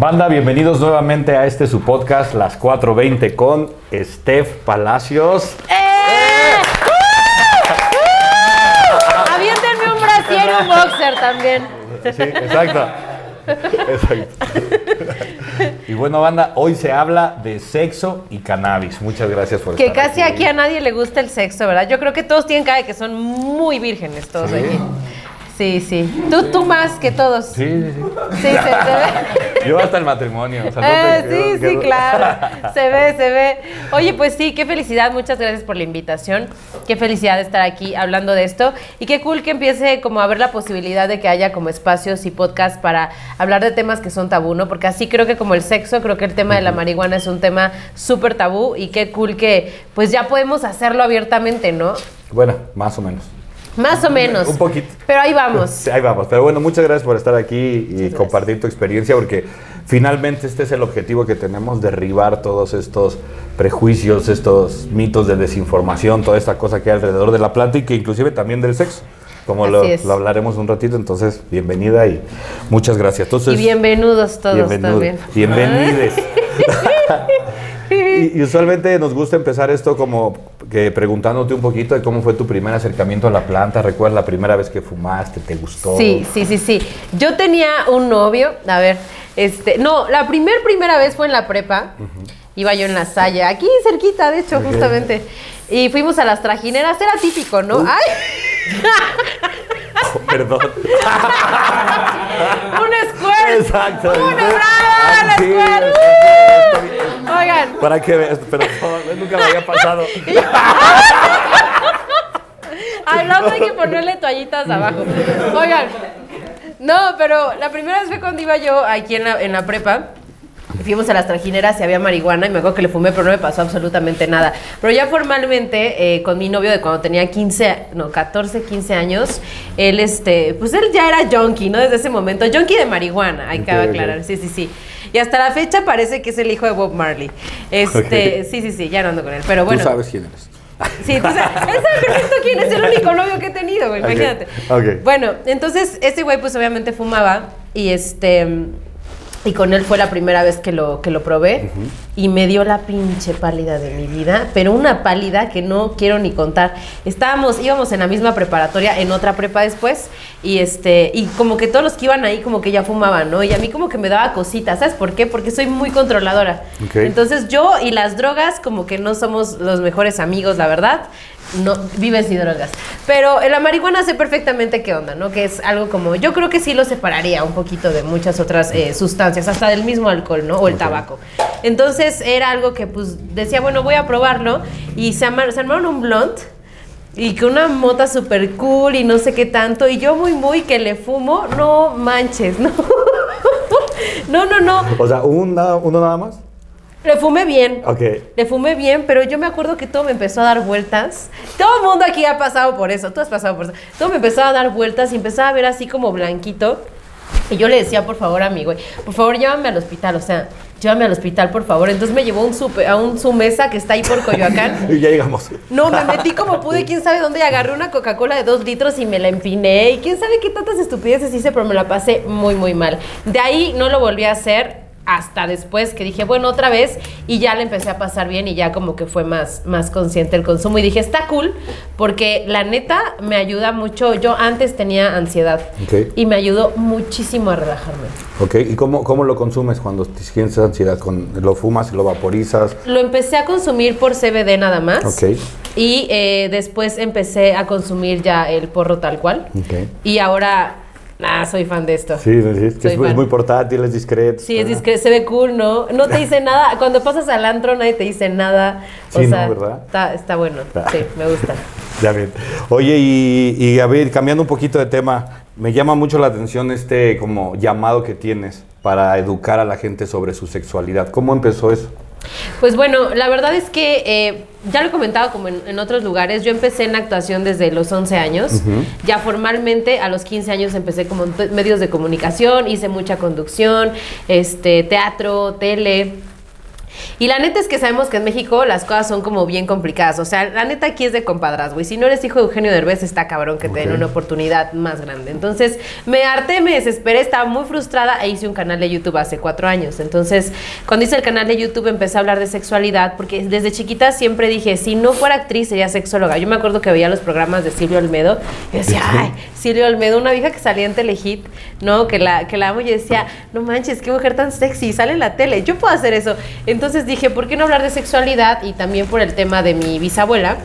Banda, bienvenidos nuevamente a este su podcast, Las 420 con Steph Palacios. ¡Eh! Aviéntenme un brasier y un boxer también. Sí, exacto. Exacto. Y bueno, banda, hoy se habla de sexo y cannabis. Muchas gracias por Que estar casi aquí a nadie le gusta el sexo, ¿verdad? Yo creo que todos tienen cara de que son muy vírgenes todos Sí. aquí. Sí, sí. Tú, tú más que todos. Sí, Sí, sí, sí. se, se ve. Yo hasta el matrimonio. o sea, no Eh, te- sí, sí, claro. Se ve, se ve. Oye, pues sí, qué felicidad. Muchas gracias por la invitación. Qué felicidad de estar aquí hablando de esto. Y qué cool que empiece como a ver la posibilidad de que haya como espacios y podcasts para hablar de temas que son tabú, ¿no? Porque así creo que como el sexo, creo que el tema de la marihuana es un tema súper tabú y qué cool que pues ya podemos hacerlo abiertamente, ¿no? Bueno, más o menos. Más o menos. Un poquito. Pero ahí vamos. Ahí vamos. Pero bueno, muchas gracias por estar aquí y compartir tu experiencia, porque finalmente este es el objetivo que tenemos, derribar todos estos prejuicios, estos mitos de desinformación, toda esta cosa que hay alrededor de la planta y que inclusive también del sexo, como lo, lo hablaremos un ratito. Entonces, bienvenida y muchas gracias. Entonces, Y bienvenidos todos bienvenido- también. Bienvenides. y, y usualmente nos gusta empezar esto como que preguntándote un poquito de cómo fue tu primer acercamiento a la planta. ¿Recuerdas la primera vez que fumaste? ¿Te gustó? Sí, sí, sí, sí. Yo tenía un novio, a ver, este, no, la primer primera vez fue en la prepa. Iba yo en la Salle, aquí cerquita, de hecho, justamente. Y fuimos a las trajineras, era típico, ¿no? ¡Ay! Oh, perdón. ¡Un squirt! Exacto. ¡Una brava! ¡La sí, bien. Oigan, Para que veas, perdón, nunca me había pasado. otro hay que ponerle toallitas abajo. Oigan, no, pero la primera vez fue cuando iba yo aquí en la, en la prepa. Fuimos a las trajineras y había marihuana y me acuerdo que le fumé, pero no me pasó absolutamente nada. Pero ya formalmente, eh, con mi novio de cuando tenía 15, no, 14, 15 años, él, este, pues él ya era junkie, ¿no? Desde ese momento, junkie de marihuana, hay que aclarar, sí, sí, sí. Y hasta la fecha parece que es el hijo de Bob Marley. Este, sí, sí, sí, ya no ando con él, pero bueno. Tú sabes quién eres. Sí, tú sabes, él sabe perfecto quién es el único novio que he tenido, güey, imagínate. Bueno, entonces este güey pues obviamente fumaba y este y con él fue la primera vez que lo que lo probé y me dio la pinche pálida de mi vida, pero una pálida que no quiero ni contar. Estábamos íbamos en la misma preparatoria, en otra prepa después y este y como que todos los que iban ahí como que ya fumaban, ¿no? Y a mí como que me daba cositas, ¿sabes por qué? Porque soy muy controladora. Entonces yo y las drogas como que no somos los mejores amigos, la verdad. No, vives y drogas. Pero en la marihuana sé perfectamente qué onda, ¿no? Que es algo como, yo creo que sí lo separaría un poquito de muchas otras eh, sustancias, hasta del mismo alcohol, ¿no? O el tabaco. Entonces era algo que pues decía, bueno, voy a probarlo. Y se, arma- se armaron un blunt. Y con una mota súper cool y no sé qué tanto. Y yo muy, muy que le fumo, no manches, ¿no? no, no, no. O sea, ¿una- ¿uno nada más? Le fumé bien. Ok. Le fumé bien, pero yo me acuerdo que todo me empezó a dar vueltas. Todo el mundo aquí ha pasado por eso, tú has pasado por eso. Todo me empezó a dar vueltas y empezaba a ver así como blanquito. Y yo le decía, por favor, a mi güey, por favor, llévame al hospital, o sea, llévame al hospital, por favor. Entonces me llevó un a un su mesa que está ahí por Coyoacán. Y ya llegamos. No, me metí como pude, quién sabe dónde, y agarré una Coca-Cola de dos litros y me la empiné. Y quién sabe qué tantas estupideces hice, pero me la pasé muy, muy mal. De ahí no lo volví a hacer hasta después que dije, bueno, otra vez, y ya le empecé a pasar bien y ya como que fue más, más consciente el consumo. Y dije, está cool, porque la neta me ayuda mucho. Yo antes tenía ansiedad Ok. y me ayudó muchísimo a relajarme. Ok, ¿y cómo, cómo lo consumes cuando te sientes ansiedad? ¿Con, ¿Lo fumas, lo vaporizas? Lo empecé a consumir por CBD nada más. Ok. Y eh, después empecé a consumir ya el porro tal cual. Ok. Y ahora, nada, soy fan de esto. Sí, sí, que Soy es, muy- portátil, es discreto. Sí, es discreto, se ve cool, ¿no? No te dice nada. Cuando pasas al antro, nadie te dice nada. O Sí, ¿no? ¿verdad? Está, está bueno. Ah. Sí, me gusta. Ya bien. Oye, y, y a ver, cambiando un poquito de tema, me llama mucho la atención este como llamado que tienes para educar a la gente sobre su sexualidad. ¿Cómo empezó eso? Pues bueno, la verdad es que eh, ya lo he comentado como en, en otros lugares, yo empecé en actuación desde los 11 años, ya formalmente a los 15 años empecé como en medios de comunicación, hice mucha conducción, este, teatro, tele, Y la neta es que sabemos que en México las cosas son como bien complicadas. O sea, la neta aquí es de compadras, güey. Si no eres hijo de Eugenio Derbez, está cabrón que te den una oportunidad más grande. Entonces, me harté, me desesperé, estaba muy frustrada e hice un canal de YouTube hace cuatro años. Entonces, cuando hice el canal de YouTube empecé a hablar de sexualidad porque desde chiquita siempre dije, si no fuera actriz sería sexóloga. Yo me acuerdo que veía los programas de Silvio Olmedo y decía, ay, Silvio Olmedo, una vieja que salía en Telehit, ¿no? Que la, que la amo y decía, no manches, qué mujer tan sexy, sale en la tele, yo puedo hacer eso. Entonces dije, ¿por qué no hablar de sexualidad? Y también por el tema de mi bisabuela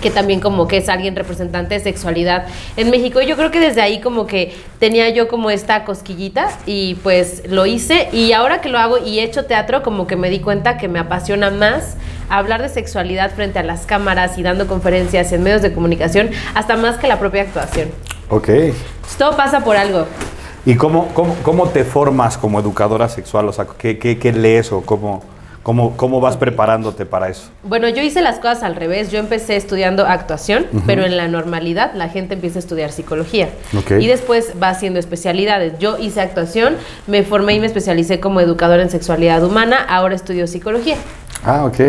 que también como que es alguien representante de sexualidad en México. Y yo creo que desde ahí como que tenía yo como esta cosquillita y pues lo hice y ahora que lo hago y he hecho teatro como que me di cuenta que me apasiona más hablar de sexualidad frente a las cámaras y dando conferencias en medios de comunicación hasta más que la propia actuación. Ok. Todo pasa por algo. ¿Y cómo, cómo, cómo te formas como educadora sexual? O sea, ¿qué, qué, qué lees o cómo, cómo, cómo vas preparándote para eso? Bueno, yo hice las cosas al revés. Yo empecé estudiando actuación, pero en la normalidad la gente empieza a estudiar psicología. Y después va haciendo especialidades. Yo hice actuación, me formé y me especialicé como educadora en sexualidad humana. Ahora estudio psicología. Ah, ok.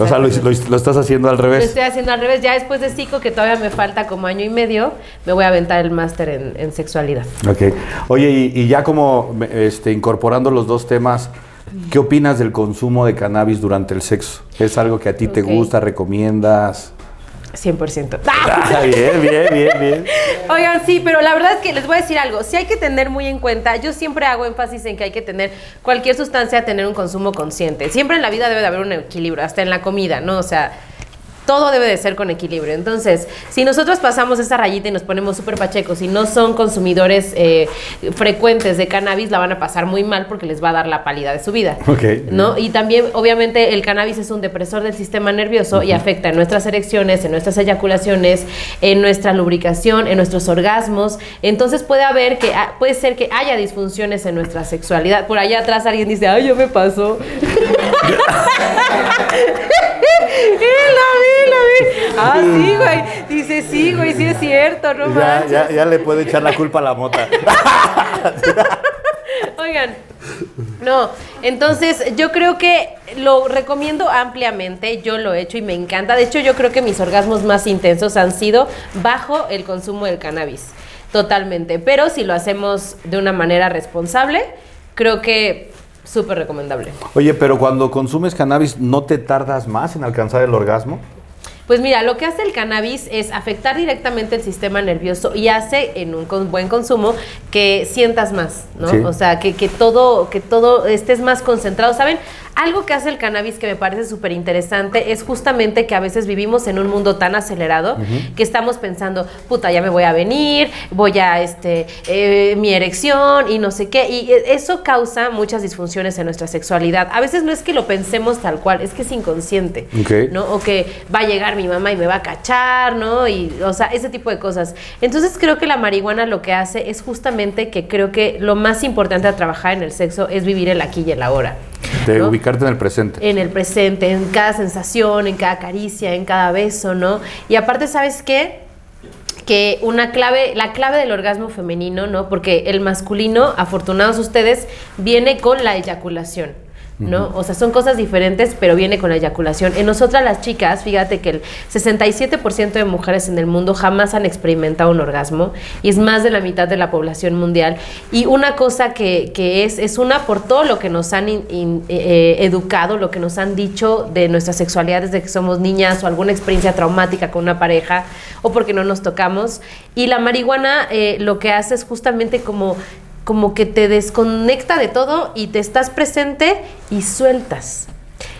O sea, lo, lo- lo estás haciendo al Lo revés. estoy haciendo al revés. Ya después de psico, que todavía me falta como año y medio, me voy a aventar el máster en, en sexualidad. Ok. Oye, y, y ya como este, incorporando los dos temas, ¿qué opinas del consumo de cannabis durante el sexo? ¿Es algo que a ti te gusta, recomiendas? 100%. Ah, bien, bien, bien, bien. Oigan, sí, pero la verdad es que les voy a decir algo. Sí hay que tener muy en cuenta, yo siempre hago énfasis en que hay que tener cualquier sustancia, tener un consumo consciente. Siempre en la vida debe de haber un equilibrio, hasta en la comida, ¿no? O sea, todo debe de ser con equilibrio. Entonces, si nosotros pasamos esa rayita y nos ponemos súper pachecos y no son consumidores eh, frecuentes de cannabis, la van a pasar muy mal porque les va a dar la pálida de su vida. Ok. ¿no? Y también, obviamente, el cannabis es un depresor del sistema nervioso y afecta en nuestras erecciones, en nuestras eyaculaciones, en nuestra lubricación, en nuestros orgasmos. Entonces puede haber que ah, puede ser que haya disfunciones en nuestra sexualidad. Por allá atrás alguien dice, ay, ya me pasó. Eh, la vi, la vi. Ah, sí, güey. Dice, sí, güey, sí es cierto, no Ya, ya, ya le puede echar la culpa a la mota. Oigan, no, entonces yo creo que lo recomiendo ampliamente, yo lo he hecho y me encanta. De hecho, yo creo que mis orgasmos más intensos han sido bajo el consumo del cannabis, totalmente. Pero si lo hacemos de una manera responsable, creo que súper recomendable. Oye, pero cuando consumes cannabis, ¿no te tardas más en alcanzar el orgasmo? Pues mira, lo que hace el cannabis es afectar directamente el sistema nervioso y hace en un con- buen consumo que sientas más, ¿no? Sí. O sea, que, que todo, que todo estés más concentrado. ¿Saben? Algo que hace el cannabis que me parece súper interesante es justamente que a veces vivimos en un mundo tan acelerado que estamos pensando, puta, ya me voy a venir, voy a, este, eh, mi erección y no sé qué. Y eh, eso causa muchas disfunciones en nuestra sexualidad. A veces no es que lo pensemos tal cual, es que es inconsciente. ¿no? O que va a llegar mi mamá y me va a cachar, ¿no? Y, o sea, ese tipo de cosas. Entonces creo que la marihuana lo que hace es justamente que creo que lo más importante a trabajar en el sexo es vivir el aquí y el ahora. De ¿no? ubicarte en el presente. En el presente, en cada sensación, en cada caricia, en cada beso, ¿no? Y aparte, ¿sabes qué? que una clave, la clave del orgasmo femenino, ¿no? Porque el masculino, afortunados ustedes, viene con la eyaculación. ¿No? O sea, son cosas diferentes, pero viene con la eyaculación. En nosotras las chicas, fíjate que el 67% de mujeres en el mundo jamás han experimentado un orgasmo y es más de la mitad de la población mundial. Y una cosa que, que es, es una por todo lo que nos han in- in- eh, educado, lo que nos han dicho de nuestra sexualidad desde que somos niñas o alguna experiencia traumática con una pareja o porque no nos tocamos. Y la marihuana eh, lo que hace es justamente como como que te desconecta de todo y te estás presente y sueltas.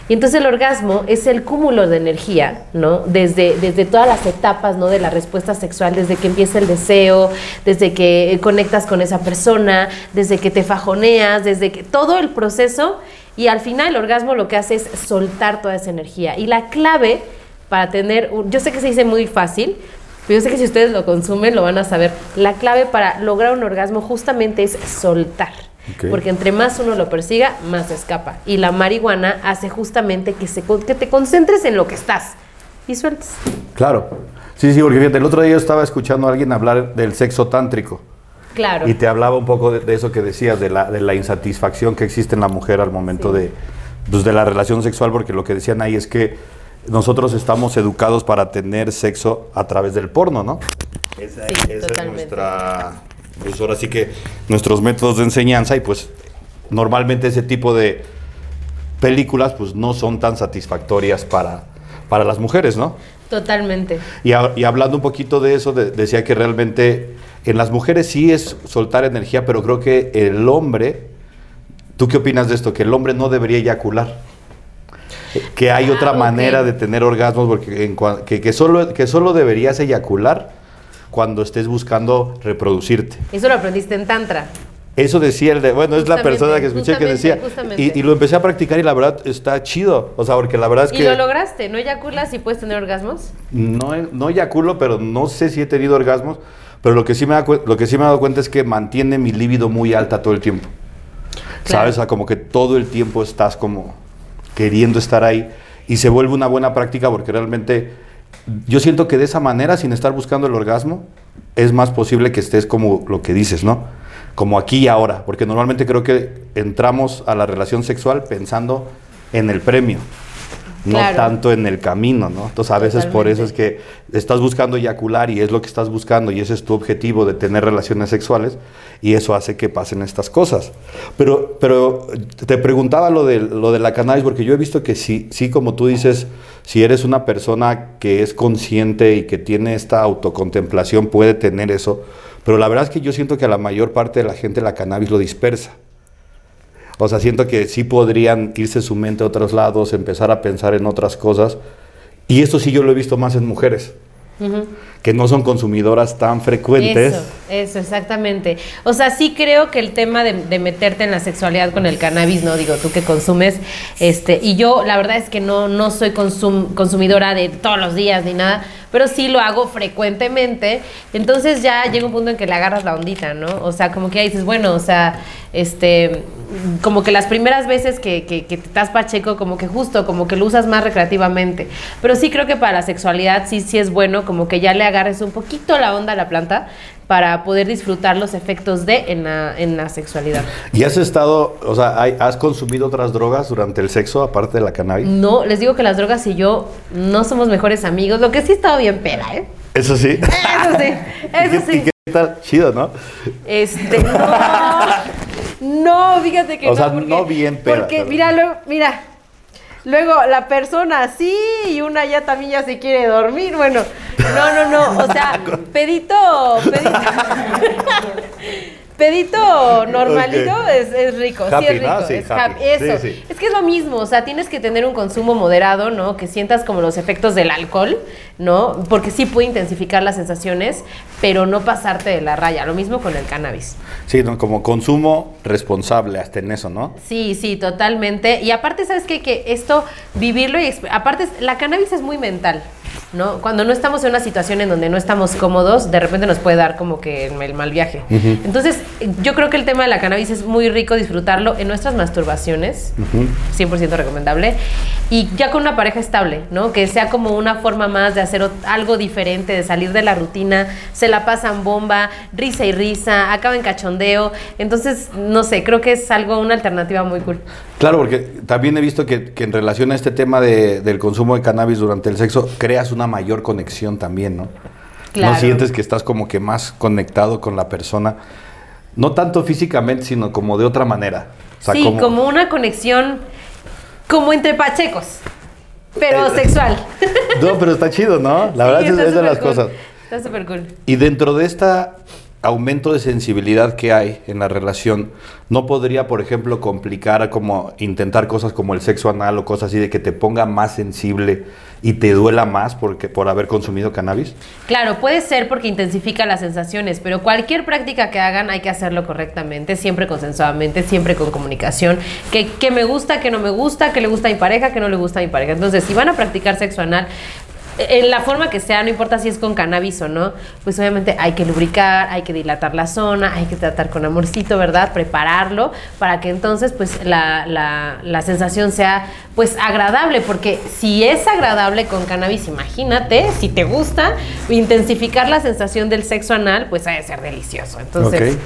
Y entonces el orgasmo es el cúmulo de energía, ¿no? Desde, desde todas las etapas, ¿no? De la respuesta sexual, desde que empieza el deseo, desde que conectas con esa persona, desde que te fajoneas, desde que todo el proceso y al final el orgasmo lo que hace es soltar toda esa energía. Y la clave para tener, yo sé que se dice muy fácil, pero yo sé que si ustedes lo consumen lo van a saber. La clave para lograr un orgasmo justamente es soltar. Ok. Porque entre más uno lo persiga, más se escapa. Y la marihuana hace justamente que, se, que te concentres en lo que estás y sueltes. Claro. Sí, sí, porque fíjate, el otro día yo estaba escuchando a alguien hablar del sexo tántrico. Claro. Y te hablaba un poco de, de eso que decías, de la, de la insatisfacción que existe en la mujer al momento Sí. de, pues, de la relación sexual, porque lo que decían ahí es que nosotros estamos educados para tener sexo a través del porno, ¿no? Esa, Sí, esa es totalmente. nuestra, pues ahora sí que nuestros métodos de enseñanza y pues normalmente ese tipo de películas pues no son tan satisfactorias para, para las mujeres, ¿no? Totalmente. Y, a- y hablando un poquito de eso, de- decía que realmente en las mujeres sí es soltar energía, pero creo que el hombre, ¿tú qué opinas de esto? Que el hombre no debería eyacular. Que hay Ah, otra ok. manera de tener orgasmos, porque en que, que solo, que solo deberías eyacular cuando estés buscando reproducirte. Eso lo aprendiste en Tantra. Eso decía el de, bueno, es la persona que escuché que decía. Y, y lo empecé a practicar y la verdad está chido. O sea, porque la verdad es Y que... lo lograste, ¿no eyaculas y puedes tener orgasmos? No, he- no eyaculo, pero no sé si he tenido orgasmos. Pero lo que sí me, da lo que sí me he dado cuenta es que mantiene mi libido muy alta todo el tiempo. Claro. ¿Sabes? O sea, como que todo el tiempo estás como queriendo estar ahí. Y se vuelve una buena práctica porque realmente yo siento que de esa manera, sin estar buscando el orgasmo, es más posible que estés como lo que dices, ¿no? Como aquí y ahora. Porque normalmente creo que entramos a la relación sexual pensando en el premio. No Claro. tanto en el camino, ¿no? Entonces a veces por eso es que estás buscando eyacular y es lo que estás buscando y ese es tu objetivo de tener relaciones sexuales y eso hace que pasen estas cosas. Pero, pero te preguntaba lo de, lo de la cannabis porque yo he visto que sí, sí, como tú dices, si eres una persona que es consciente y que tiene esta autocontemplación, puede tener eso. Pero la verdad es que yo siento que a la mayor parte de la gente la cannabis lo dispersa. O sea, siento que sí podrían irse su mente a otros lados, empezar a pensar en otras cosas. Y esto sí yo lo he visto más en mujeres, que no son consumidoras tan frecuentes. Eso, eso, exactamente. O sea, sí creo que el tema de, de meterte en la sexualidad con el cannabis, no digo tú que consumes, este, y yo la verdad es que no, no soy consum- consumidora de todos los días ni nada, pero sí lo hago frecuentemente. Entonces ya llega un punto en que le agarras la ondita, ¿no? O sea, como que ya dices, bueno, o sea, este, como que las primeras veces que, que, te estás pacheco, como que justo, como que lo usas más recreativamente. Pero sí creo que para la sexualidad sí, sí es bueno, como que ya le agarres un poquito la onda a la planta para poder disfrutar los efectos de en la, en la sexualidad. ¿Y has estado, o sea, hay- has consumido otras drogas durante el sexo, aparte de la cannabis? No, les digo que las drogas y yo no somos mejores amigos, lo que sí he estado bien pera, ¿eh? Eso sí. Eso sí, ¿Y eso qué- y sí. qué tal? Chido, ¿no? Este, no. No, fíjate que O no. sea, porque, no bien peda, Porque, pero- mira, luego, la persona sí y una ya también ya se quiere dormir. Bueno, no, no, no. O sea, pedito, pedito. Pedito normalito es, es rico, sí es rico. ¿no? Sí, es happy. Eso. Sí, sí. Es que es lo mismo, o sea, tienes que tener un consumo moderado, ¿no? Que sientas como los efectos del alcohol, ¿no? Porque sí puede intensificar las sensaciones, pero no pasarte de la raya. Lo mismo con el cannabis. Sí, ¿no? como consumo responsable hasta en eso, ¿no? Sí, sí, totalmente. Y aparte, ¿sabes qué? Que esto, vivirlo y... Aparte, la cannabis es muy mental, ¿no? Cuando no estamos en una situación en donde no estamos cómodos, de repente nos puede dar como que el mal viaje. Entonces, yo creo que el tema de la cannabis es muy rico disfrutarlo en nuestras masturbaciones, 100% recomendable, y ya con una pareja estable, ¿no? Que sea como una forma más de hacer algo diferente, de salir de la rutina, se la pasan bomba, risa y risa, acaba en cachondeo. Entonces, no sé, creo que es algo, una alternativa muy cool. Claro, porque también he visto que, que en relación a este tema de- del consumo de cannabis durante el sexo, creas una mayor conexión también, ¿no? Claro. No sientes que estás como que más conectado con la persona, no tanto físicamente, sino como de otra manera. O sea, sí, como... una conexión como entre pachecos, pero Eh, sexual. No, pero está chido, ¿no? La verdad es, de las cool. cosas. Está súper cool. Y dentro de este aumento de sensibilidad que hay en la relación, ¿no podría, por ejemplo, complicar como intentar cosas como el sexo anal o cosas así de que te ponga más sensible y te duela más porque, por haber consumido cannabis? Claro, puede ser porque intensifica las sensaciones, pero cualquier práctica que hagan hay que hacerlo correctamente, siempre consensuadamente, siempre con comunicación, que, que me gusta, que no me gusta, que le gusta a mi pareja, que no le gusta a mi pareja. Entonces, si van a practicar sexo anal, en la forma que sea, no importa si es con cannabis o no, pues obviamente hay que lubricar, hay que dilatar la zona, hay que tratar con amorcito, ¿verdad? Prepararlo para que entonces pues la, la- la sensación sea pues agradable, porque si es agradable con cannabis, imagínate, si te gusta, intensificar la sensación del sexo anal, pues ha de ser delicioso. Entonces, Ok.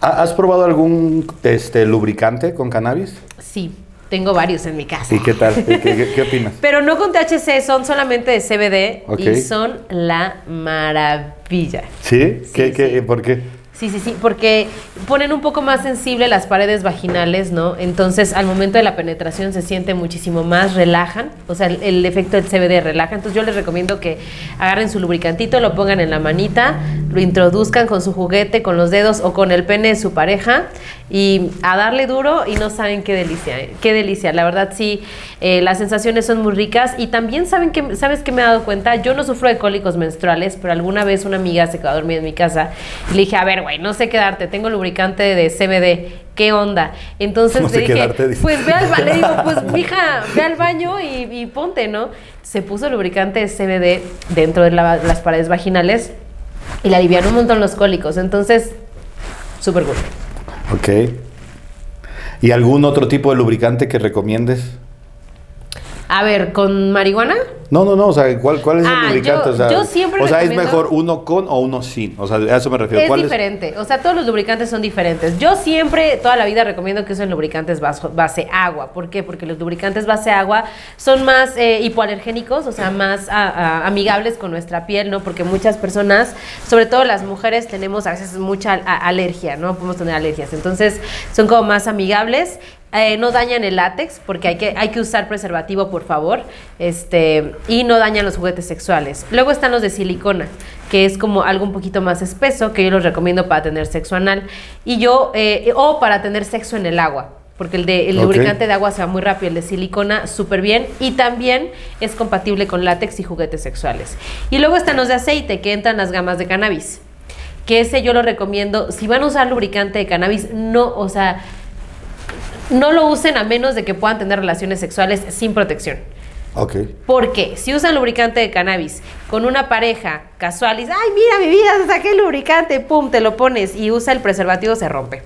¿Ha- ¿Has probado algún este, lubricante con cannabis? sí. Tengo varios en mi casa. ¿Y qué tal? ¿Qué, qué- qué opinas? Pero no con THC, son solamente de CBD y son la maravilla. ¿Sí? ¿Qué, Sí, qué, sí. ¿Por qué? Sí, sí, sí, porque ponen un poco más sensible las paredes vaginales, ¿no? Entonces, al momento de la penetración se siente muchísimo más, relajan, o sea, el, el efecto del CBD relaja. Entonces, yo les recomiendo que agarren su lubricantito, lo pongan en la manita, lo introduzcan con su juguete, con los dedos o con el pene de su pareja y a darle duro y no saben qué delicia, ¿eh? qué delicia. La verdad, sí, eh, las sensaciones son muy ricas y también saben que, ¿sabes qué me he dado cuenta? Yo no sufro de cólicos menstruales, pero alguna vez una amiga se quedó a dormir en mi casa y le dije, a ver, güey, no sé quedarte, tengo lubricante de CBD, ¿qué onda? Entonces No le dije, quedarte, pues ve al baño, le digo, pues mija, ve al baño y, y ponte, ¿no? Se puso lubricante de CBD dentro de la- las paredes vaginales y le aliviaron un montón los cólicos, entonces, súper good. Ok. ¿Y algún otro tipo de lubricante que recomiendes? A ver, ¿con marihuana? No, no, no, o sea, ¿cuál, cuál es Ah, el lubricante? yo- o sea, yo siempre o sea, ¿es mejor uno con o uno sin? O sea, a eso me refiero. Es ¿Cuál diferente, o sea, todos los lubricantes son diferentes. Yo siempre, toda la vida recomiendo que usen lubricantes baso- base agua. ¿Por qué? Porque los lubricantes base agua son más eh, hipoalergénicos, o sea, más a- a- amigables con nuestra piel, ¿no? Porque muchas personas, sobre todo las mujeres, tenemos a veces mucha a- alergia, ¿no? Podemos tener alergias. Entonces, son como más amigables. Eh, no dañan el látex porque hay que, hay que usar preservativo, por favor. Este, y no dañan los juguetes sexuales. Luego están los de silicona, que es como algo un poquito más espeso, que yo los recomiendo para tener sexo anal. Y yo, eh, o para tener sexo en el agua. Porque el, de, el lubricante de agua se va muy rápido, el de silicona súper bien y también es compatible con látex y juguetes sexuales. Y luego están los de aceite, que entran las gamas de cannabis que ese yo lo recomiendo. Si van a usar lubricante de cannabis, no, o sea, no lo usen a menos de que puedan tener relaciones sexuales sin protección. Ok. Porque si usan lubricante de cannabis con una pareja casual y dices, ay, mira mi vida, saqué el lubricante, pum, te lo pones y usa el preservativo, se rompe.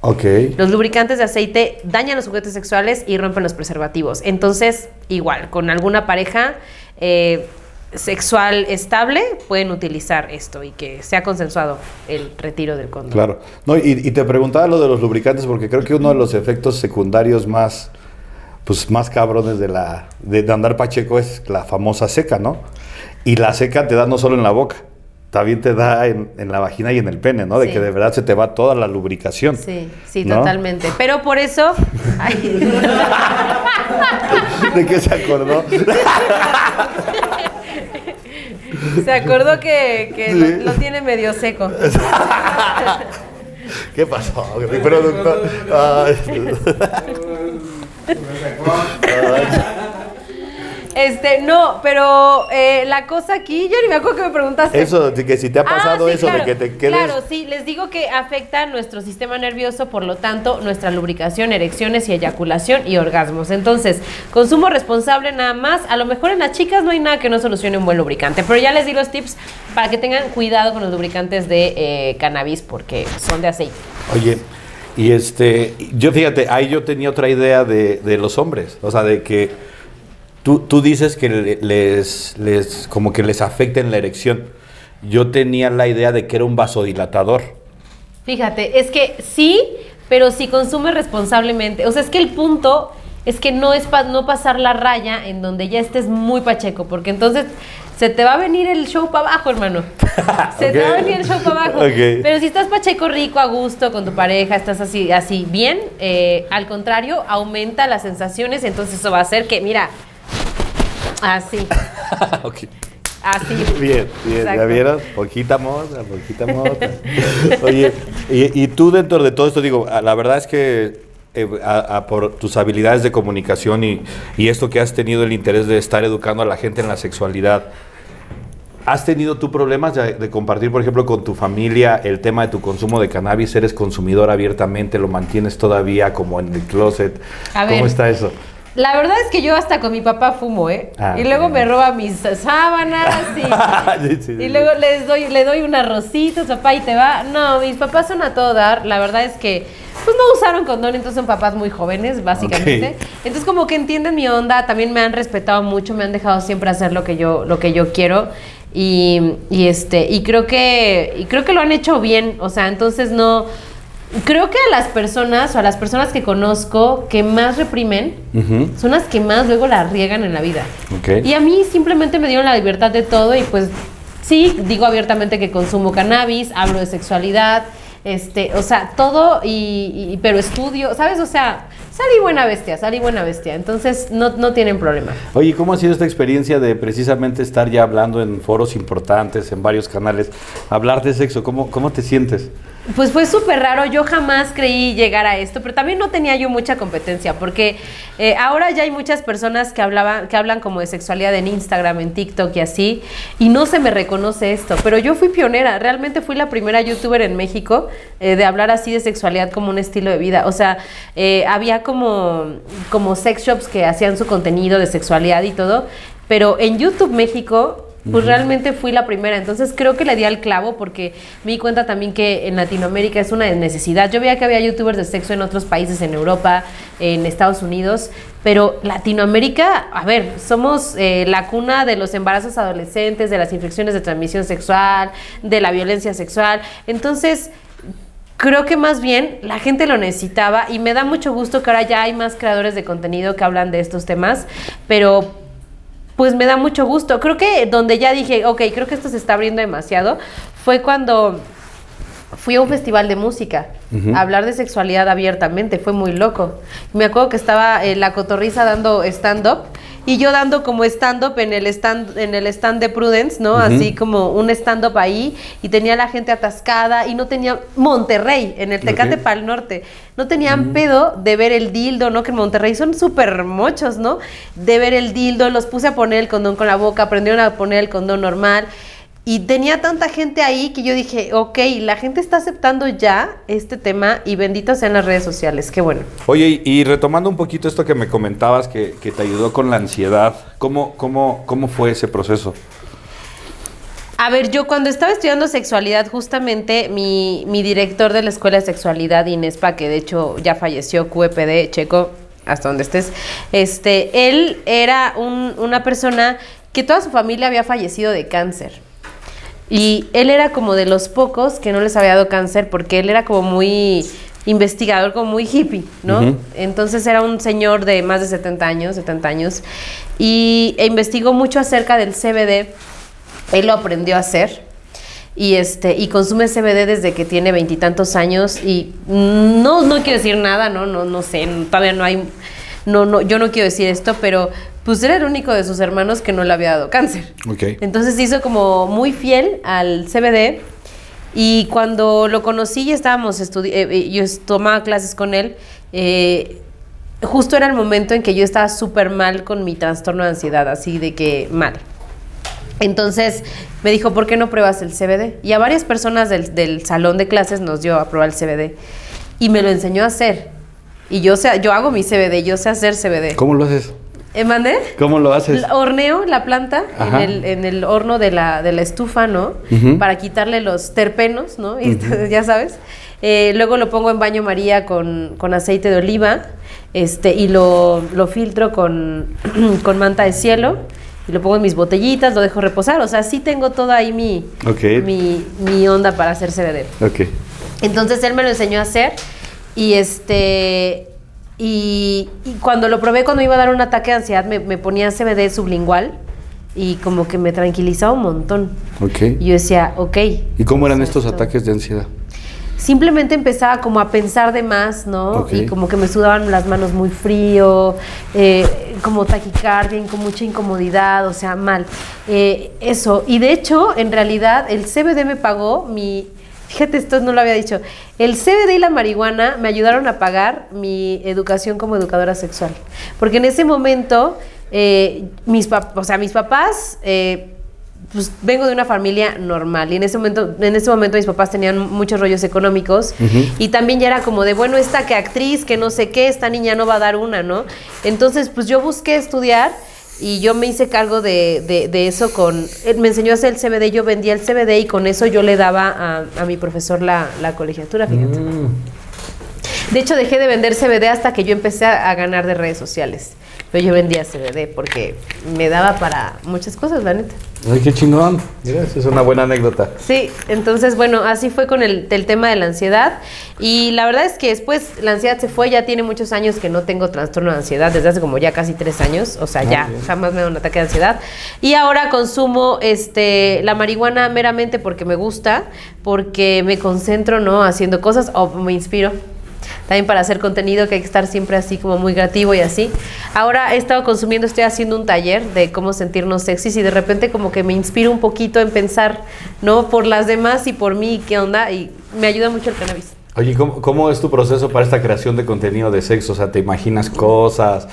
Ok. Los lubricantes de aceite dañan los juguetes sexuales y rompen los preservativos. Entonces, igual, con alguna pareja eh, sexual estable, pueden utilizar esto y que sea consensuado el retiro del condón. Claro. No, y, y te preguntaba lo de los lubricantes porque creo que uno de los efectos secundarios más, pues, más cabrones de, la, de, de andar pacheco es la famosa seca, ¿no? Y la seca te da no solo en la boca, también te da en, en la vagina y en el pene, ¿no? De Sí. que de verdad se te va toda la lubricación. Sí, sí, ¿no? totalmente. Pero por eso... Ay. ¿De qué se acordó? Se acordó que, que Sí. lo, lo tiene medio seco. ¿Qué pasó? Mi productor. Ay. Este, no, pero eh, la cosa aquí, yo ni me acuerdo que me preguntaste. Eso, de que si te ha pasado Ah, sí, eso claro, de que te quedes. Claro, sí, les digo que afecta nuestro sistema nervioso, por lo tanto, nuestra lubricación, erecciones y eyaculación y orgasmos. Entonces, consumo responsable nada más. A lo mejor en las chicas no hay nada que no solucione un buen lubricante, pero ya les di los tips para que tengan cuidado con los lubricantes de eh, cannabis porque son de aceite. Oye, y este, yo fíjate, ahí yo tenía otra idea de, de los hombres, o sea, de que tú, tú dices que le- les, les, como que les afecta en la erección. Yo tenía la idea de que era un vasodilatador. Fíjate, es que sí, pero si consume responsablemente. O sea, es que el punto es que no es pa- no pasar la raya en donde ya estés muy pacheco, porque entonces se te va a venir el show para abajo, hermano. Se te va a venir el show para abajo. Pero si estás pacheco rico, a gusto, con tu pareja, estás así, así bien, eh, al contrario, aumenta las sensaciones, entonces eso va a hacer que, mira, así, Ok. así. Bien, bien, ¿ya Exacto. vieron? Poquita mota, poquita mota. Oye, y, y tú dentro de todo esto, digo, a- la verdad es que eh, a- a por tus habilidades de comunicación y, y esto que has tenido el interés de estar educando a la gente en la sexualidad, ¿has tenido tú problemas de, de compartir, por ejemplo, con tu familia el tema de tu consumo de cannabis? ¿Eres consumidor abiertamente? ¿Lo mantienes todavía como en el closet? A ¿Cómo ver. está eso? La verdad es que yo hasta con mi papá fumo, ¿eh? Ah, y luego me roba mis sábanas y, Sí, sí, sí. y luego les doy, le doy unas rositas, papá, y te va. No, mis papás son a todo dar. La verdad es que, pues no usaron condón, entonces son papás muy jóvenes, básicamente. Entonces como que entienden mi onda, también me han respetado mucho, me han dejado siempre hacer lo que yo, lo que yo quiero. Y, y este, y creo que, y creo que lo han hecho bien. O sea, entonces no. Creo que a las personas o a las personas que conozco que más reprimen son las que más luego la riegan en la vida. Y a mí simplemente me dieron la libertad de todo y pues sí, digo abiertamente que consumo cannabis, hablo de sexualidad, este, o sea, todo y, y- pero estudio, ¿sabes? O sea, salí buena bestia, salí buena bestia. Entonces no, no tienen problema. Oye, ¿cómo ha sido esta experiencia de precisamente estar ya hablando en foros importantes, en varios canales, hablar de sexo? ¿Cómo, cómo te sientes? Pues fue súper raro, yo jamás creí llegar a esto, pero también no tenía yo mucha competencia, porque eh, ahora ya hay muchas personas que, hablaban, que hablan como de sexualidad en Instagram, en TikTok y así, y no se me reconoce esto, pero yo fui pionera, realmente fui la primera youtuber en México eh, de hablar así de sexualidad como un estilo de vida, o sea, eh, había como, como sex shops que hacían su contenido de sexualidad y todo, pero en YouTube México pues realmente fui la primera, entonces creo que le di al clavo porque me di cuenta también que en Latinoamérica es una necesidad. Yo veía que había youtubers de sexo en otros países, en Europa, en Estados Unidos, pero Latinoamérica, a ver, somos eh, la cuna de los embarazos adolescentes, de las infecciones de transmisión sexual, de la violencia sexual, entonces creo que más bien la gente lo necesitaba y me da mucho gusto que ahora ya hay más creadores de contenido que hablan de estos temas, pero pues me da mucho gusto. Creo que donde ya dije, ok, creo que esto se está abriendo demasiado, fue cuando fui a un festival de música a hablar de sexualidad abiertamente, fue muy loco. Me acuerdo que estaba eh, la cotorriza dando stand-up y yo dando como stand-up en el stand, en el stand de Prudence, ¿no? Así como un stand-up ahí y tenía la gente atascada y no tenía Monterrey, en el Tecate Ok. para el norte. No tenían pedo de ver el dildo, ¿no? Que en Monterrey son súper mochos, ¿no? De ver el dildo, los puse a poner el condón con la boca, aprendieron a poner el condón normal. Y tenía tanta gente ahí que yo dije, ok, la gente está aceptando ya este tema y benditas sean las redes sociales, qué bueno. Oye, y, y retomando un poquito esto que me comentabas, que, que te ayudó con la ansiedad, ¿cómo, cómo, cómo fue ese proceso? A ver, yo cuando estaba estudiando sexualidad, justamente mi, mi director de la Escuela de Sexualidad, Inespa, que de hecho ya falleció, QEPD, Checo, hasta donde estés, este, él era un- una persona que toda su familia había fallecido de cáncer. Y él era como de los pocos que no les había dado cáncer porque él era como muy investigador, como muy hippie, ¿no? Entonces era un señor de más de 70 años, 70 años, y e investigó mucho acerca del CBD. Él lo aprendió a hacer y este y consume CBD desde que tiene veintitantos años y no no quiero decir nada, no no no sé, todavía no hay no no yo no quiero decir esto, pero pues era el único de sus hermanos que no le había dado cáncer. Ok. Entonces se hizo como muy fiel al CBD y cuando lo conocí y estábamos eh, eh, yo tomaba clases con él, eh, justo era el momento en que yo estaba súper mal con mi trastorno de ansiedad, así de que mal. Entonces me dijo, ¿por qué no pruebas el CBD? Y a varias personas del, del salón de clases nos dio a probar el CBD. Y me lo enseñó a hacer. Y yo, sé, yo hago mi CBD, yo sé hacer CBD. ¿Cómo lo haces? ¿Eh, mandé? ¿Cómo lo haces? Horneo la planta en el, en el horno de la, de la estufa, ¿no? Para quitarle los terpenos, ¿no? Y ya sabes. Eh, luego lo pongo en baño María con, con aceite de oliva este, y lo, lo filtro con, con manta de cielo y lo pongo en mis botellitas, lo dejo reposar. O sea, sí tengo toda ahí mi, Ok. mi, mi onda para hacer CBD. Ok. Entonces él me lo enseñó a hacer y este y, y cuando lo probé cuando iba a dar un ataque de ansiedad me, me ponía CBD sublingual y como que me tranquilizaba un montón. Ok. Y yo decía, ok. ¿Y cómo eran estos ataques de ansiedad? Simplemente empezaba como a pensar de más, ¿no? Y como que me sudaban las manos muy frío, eh, como taquicardia, con mucha incomodidad, o sea, mal. Eh, eso. Y de hecho, en realidad, el CBD me pagó mi. Fíjate, esto no lo había dicho. El CBD y la marihuana me ayudaron a pagar mi educación como educadora sexual. Porque en ese momento, eh, mis, pap- o sea, mis papás. eh, pues vengo de una familia normal y en ese momento en ese momento mis papás tenían muchos rollos económicos Ujú. y también ya era como de bueno esta que actriz que no sé qué esta niña no va a dar una no entonces pues yo busqué estudiar y yo me hice cargo de, de- de eso con él me enseñó a hacer el CBD yo vendía el CBD y con eso yo le daba a, a mi profesor la, la colegiatura fíjate Mm. de hecho, dejé de vender CBD hasta que yo empecé a, a ganar de redes sociales. Pero yo vendía CBD porque me daba para muchas cosas, la neta. Ay, qué chingón. Mira, esa es una buena anécdota. Sí, entonces bueno, así fue con el, el tema de la ansiedad y la verdad es que después la ansiedad se fue, ya tiene muchos años que no tengo trastorno de ansiedad, desde hace como ya casi tres años, o sea, ya bien. jamás me da un ataque de ansiedad y ahora consumo este la marihuana meramente porque me gusta, porque me concentro, ¿no? Haciendo cosas o me inspiro. También para hacer contenido que hay que estar siempre así como muy creativo y así. Ahora he estado consumiendo, estoy haciendo un taller de cómo sentirnos sexys y de repente como que me inspiro un poquito en pensar, ¿no? Por las demás y por mí, ¿qué onda? Y me ayuda mucho el cannabis. Oye, ¿cómo, cómo es tu proceso para esta creación de contenido de sexo? O sea, ¿te imaginas cosas?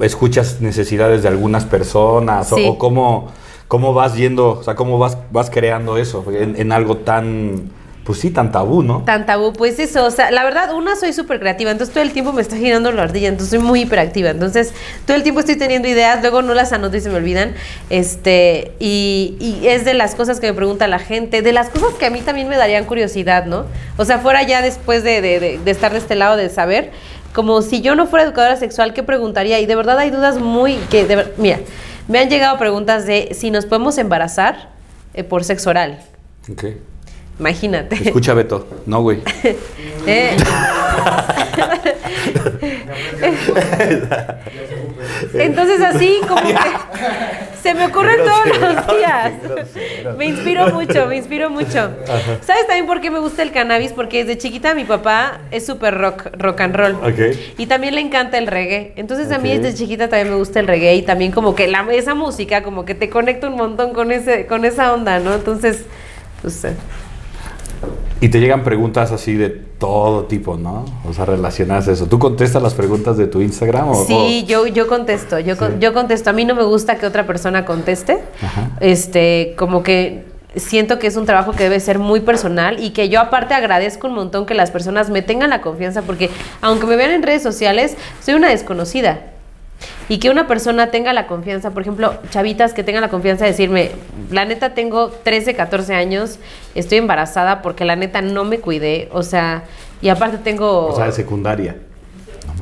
¿Escuchas necesidades de algunas personas? O- Sí. ¿O, cómo, cómo vas yendo? O sea, ¿cómo vas, vas creando eso en, en algo tan, pues sí, tan tabú, ¿no? Tan tabú, pues eso, o sea, la verdad, una, soy súper creativa, entonces todo el tiempo me está girando la ardilla, entonces soy muy hiperactiva, entonces todo el tiempo estoy teniendo ideas, luego no las anoto y se me olvidan, este, y, y es de las cosas que me pregunta la gente, de las cosas que a mí también me darían curiosidad, ¿no? O sea, fuera ya después de, de- de- de estar de este lado, de saber, como si yo no fuera educadora sexual, ¿qué preguntaría? Y de verdad hay dudas muy, que, de ver- mira, me han llegado preguntas de si nos podemos embarazar eh, por sexo oral, Ok. Imagínate. Escucha, Beto. No, güey. Eh. Entonces así como que se me ocurren todos los días. Me inspiro mucho, me inspiro mucho. ¿Sabes también por qué me gusta el cannabis? Porque desde chiquita mi papá es súper rock, rock and roll. Y también le encanta el reggae. Entonces a mí desde chiquita también me gusta el reggae y también como que la, esa música como que te conecta un montón con, ese, con esa onda, ¿no? Entonces, pues... Y te llegan preguntas así de todo tipo, ¿no? O sea, relacionadas a eso. ¿Tú contestas las preguntas de tu Instagram? O, Sí, yo, yo contesto, yo, con- Sí. yo contesto. A mí no me gusta que otra persona conteste. Ajá. Este, como que siento que es un trabajo que debe ser muy personal y que yo aparte agradezco un montón que las personas me tengan la confianza porque aunque me vean en redes sociales, soy una desconocida. Y que una persona tenga la confianza, por ejemplo, chavitas que tengan la confianza de decirme, la neta tengo 13, 14 años, estoy embarazada porque la neta no me cuidé, o sea, y aparte tengo... o sea, de secundaria.